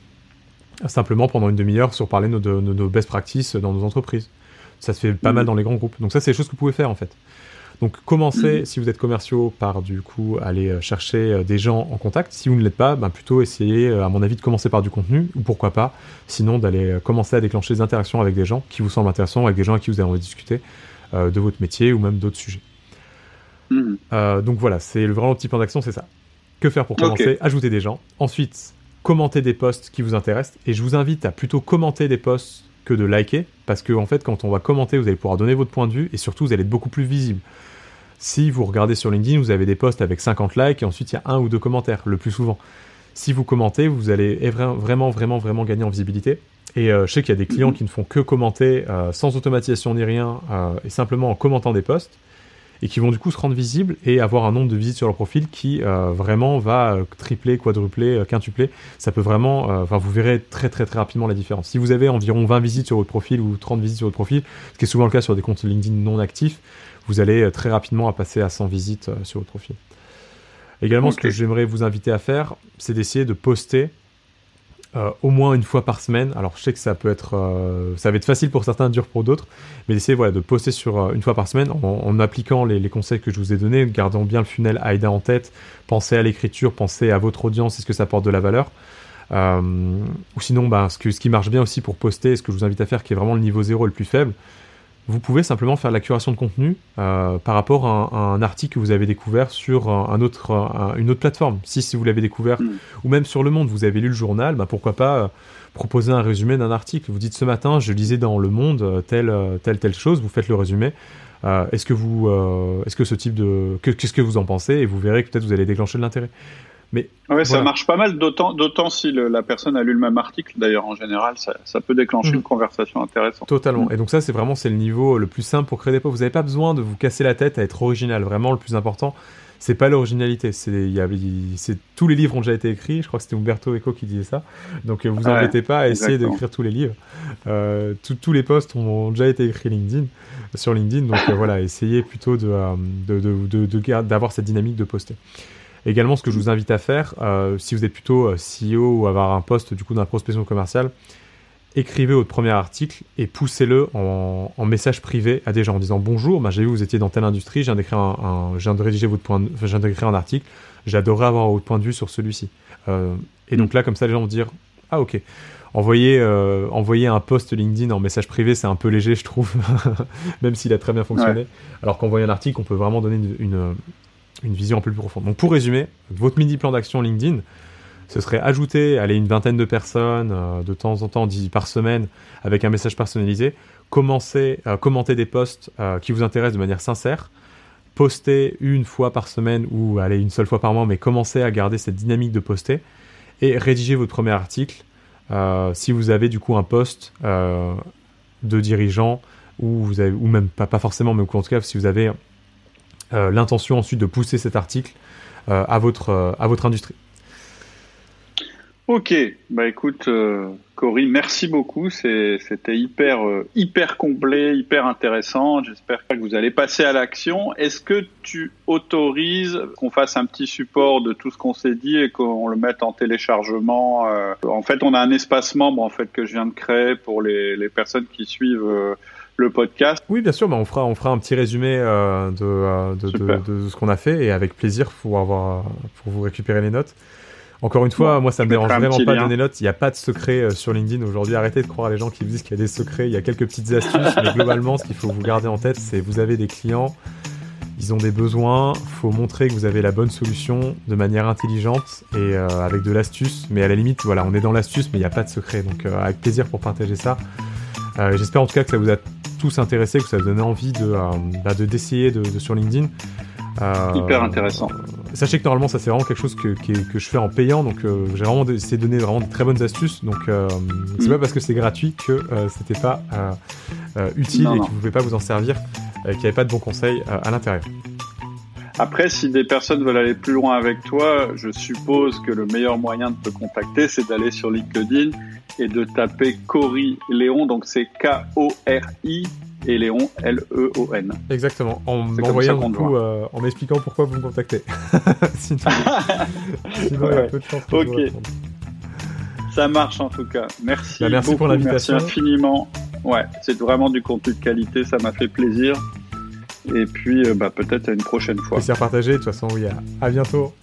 simplement pendant une demi-heure sur parler de nos, best practices dans nos entreprises. Ça se fait pas mal mm. dans les grands groupes. Donc ça, c'est des choses que vous pouvez faire en fait. Donc commencez, mm. si vous êtes commerciaux, par du coup aller euh, chercher euh, des gens en contact. Si vous ne l'êtes pas, ben, plutôt essayer, euh, à mon avis, de commencer par du contenu, ou pourquoi pas, sinon d'aller commencer à déclencher des interactions avec des gens qui vous semblent intéressants, avec des gens avec qui vous avez envie de discuter de votre métier ou même d'autres sujets. Mm. donc voilà, c'est le vraiment petit plan d'action, c'est ça. Que faire pour commencer? Ajouter des gens. Ensuite, commenter des posts qui vous intéressent. Et je vous invite à plutôt commenter des posts que de liker, parce que en fait, quand on va commenter, vous allez pouvoir donner votre point de vue et surtout, vous allez être beaucoup plus visible. Si vous regardez sur LinkedIn, vous avez des posts avec 50 likes et ensuite il y a un ou deux commentaires, le plus souvent. Si vous commentez, vous allez vraiment, vraiment, vraiment gagner en visibilité. Et euh, je sais qu'il y a des clients qui ne font que commenter euh, sans automatisation ni rien euh, et simplement en commentant des posts et qui vont du coup se rendre visibles et avoir un nombre de visites sur leur profil qui vraiment va tripler, quadrupler, quintupler. Ça peut vraiment, enfin vous verrez très très très rapidement la différence. Si vous avez environ 20 visites sur votre profil ou 30 visites sur votre profil, ce qui est souvent le cas sur des comptes LinkedIn non actifs, vous allez très rapidement à passer à 100 visites sur votre profil. Également, ce que j'aimerais vous inviter à faire, c'est d'essayer de poster euh, au moins une fois par semaine. Alors je sais que ça peut être, euh, ça va être facile pour certains, dur pour d'autres, mais essayez voilà, de poster sur euh, une fois par semaine en, appliquant les, conseils que je vous ai donnés, gardant bien le funnel AIDA en tête, pensez à l'écriture, pensez à votre audience, est-ce que ça porte de la valeur. ou sinon, bah, ce, ce qui marche bien aussi pour poster, ce que je vous invite à faire, qui est vraiment le niveau zéro le plus faible, vous pouvez simplement faire la curation de contenu euh, par rapport à un, article que vous avez découvert sur un autre, une autre plateforme. Si, si vous l'avez découvert, mm. ou même sur Le Monde, vous avez lu le journal, bah pourquoi pas euh, proposer un résumé d'un article. Vous dites ce matin, je lisais dans Le Monde euh, telle, telle, telle chose, vous faites le résumé. est-ce que vous, est-ce que ce type de, qu'est-ce que vous en pensez? Et vous verrez que peut-être vous allez déclencher de l'intérêt. Mais ouais, ça marche pas mal, d'autant, d'autant si la personne a lu le même article. D'ailleurs, en général, ça, peut déclencher mhm. une conversation intéressante. Totalement. Mhm. Et donc ça, c'est vraiment c'est le niveau le plus simple pour créer des posts. Vous n'avez pas besoin de vous casser la tête à être original. Vraiment, le plus important, c'est pas l'originalité. C'est, c'est tous les livres ont déjà été écrits. Je crois que c'était Umberto Eco qui disait ça. Donc euh, vous embêtez pas à essayer d'écrire tous les livres. Euh, tous les posts ont déjà été écrits LinkedIn sur LinkedIn. Donc euh, voilà, <laughs> essayez plutôt de, de, de, d'avoir cette dynamique de poster. Également, ce que je vous invite à faire, euh, si vous êtes plutôt euh, CEO ou avoir un poste du coup dans la prospection commerciale, écrivez votre premier article et poussez-le en, message privé à des gens en disant bonjour, bah, j'ai vu que vous étiez dans telle industrie, je viens d'écrire un, de rédiger votre point, d'écrire un article, j'adorerais avoir votre point de vue sur celui-ci. Euh, et donc là, comme ça, les gens vont dire ah ok. Envoyer, envoyer un post LinkedIn en message privé, c'est un peu léger, je trouve, <laughs> même s'il a très bien fonctionné. Alors qu'envoyer un article, on peut vraiment donner une, une vision un peu plus profonde. Donc pour résumer, votre mini plan d'action LinkedIn, ce serait ajouter allez, une vingtaine de personnes euh, de temps en temps, par semaine, avec un message personnalisé, commencer, à commenter des posts euh, qui vous intéressent de manière sincère, poster une fois par semaine ou allez, une seule fois par mois, mais commencer à garder cette dynamique de poster, et rédiger votre premier article. Euh, si vous avez du coup un poste de dirigeant ou, même pas, pas forcément, mais en tout cas si vous avez euh, l'intention ensuite de pousser cet article euh, à, votre, euh, à votre industrie. Ok, bah écoute, Cory, merci beaucoup. C'était hyper, hyper complet, hyper intéressant. J'espère que vous allez passer à l'action. Est-ce que tu autorises qu'on fasse un petit support de tout ce qu'on s'est dit et qu'on le mette en téléchargement En fait, on a un espace membre en fait que je viens de créer pour les, les personnes qui suivent le podcast. Oui, bien sûr, bah, on, fera, on fera un petit résumé euh, euh, de, de, ce qu'on a fait et avec plaisir pour, avoir, pour vous récupérer les notes. Encore une fois, moi ça me dérange vraiment pas de donner notes. Il n'y a pas de secret euh, sur LinkedIn aujourd'hui. Arrêtez de croire les gens qui vous disent qu'il y a des secrets. Il y a quelques petites astuces, mais globalement, ce qu'il faut vous garder en tête, c'est vous avez des clients, ils ont des besoins. faut montrer que vous avez la bonne solution de manière intelligente et avec de l'astuce. Mais à la limite, voilà, on est dans l'astuce, mais il n'y a pas de secret. Donc avec plaisir pour partager ça. J'espère en tout cas que ça vous a tous intéressés, que ça donne envie de, euh, bah, d'essayer de, sur LinkedIn. Euh, Hyper intéressant. sachez que normalement, ça c'est vraiment quelque chose que, que, je fais en payant, donc j'ai vraiment essayé de donner vraiment de très bonnes astuces. Donc c'est mm. pas parce que c'est gratuit que c'était pas utile et que vous pouvez pas vous en servir, qu'il n'y avait pas de bons conseils à l'intérieur. Après, si des personnes veulent aller plus loin avec toi, je suppose que le meilleur moyen de te contacter, c'est d'aller sur LinkedIn et de taper Cory Léon. Donc c'est K-O-R-I et Léon L-E-O-N. Exactement. En m'envoyant euh, en m'expliquant pourquoi vous me contactez. <laughs> <laughs> sinon, il y a peu de chance. Ok. Ça marche en tout cas. Merci. Bah, merci pour l'invitation. Merci infiniment. Ouais, c'est vraiment du contenu de qualité. Ça m'a fait plaisir. Et puis, euh, bah, peut-être à une prochaine fois. Plaisir partagé. De toute façon, oui. À, bientôt.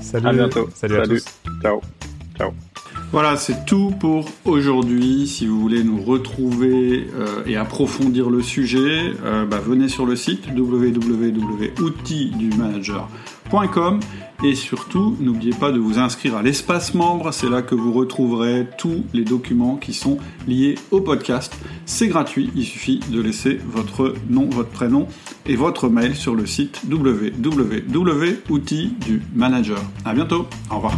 Salut. À bientôt. Salut, à tous. Ciao. Ciao. Voilà, c'est tout pour aujourd'hui. Si vous voulez nous retrouver euh, et approfondir le sujet, euh, bah, venez sur le site www.outildumanager.com et surtout, n'oubliez pas de vous inscrire à l'espace membre. C'est là que vous retrouverez tous les documents qui sont liés au podcast. C'est gratuit. Il suffit de laisser votre nom, votre prénom et votre mail sur le site www.outildumanager. À bientôt. Au revoir.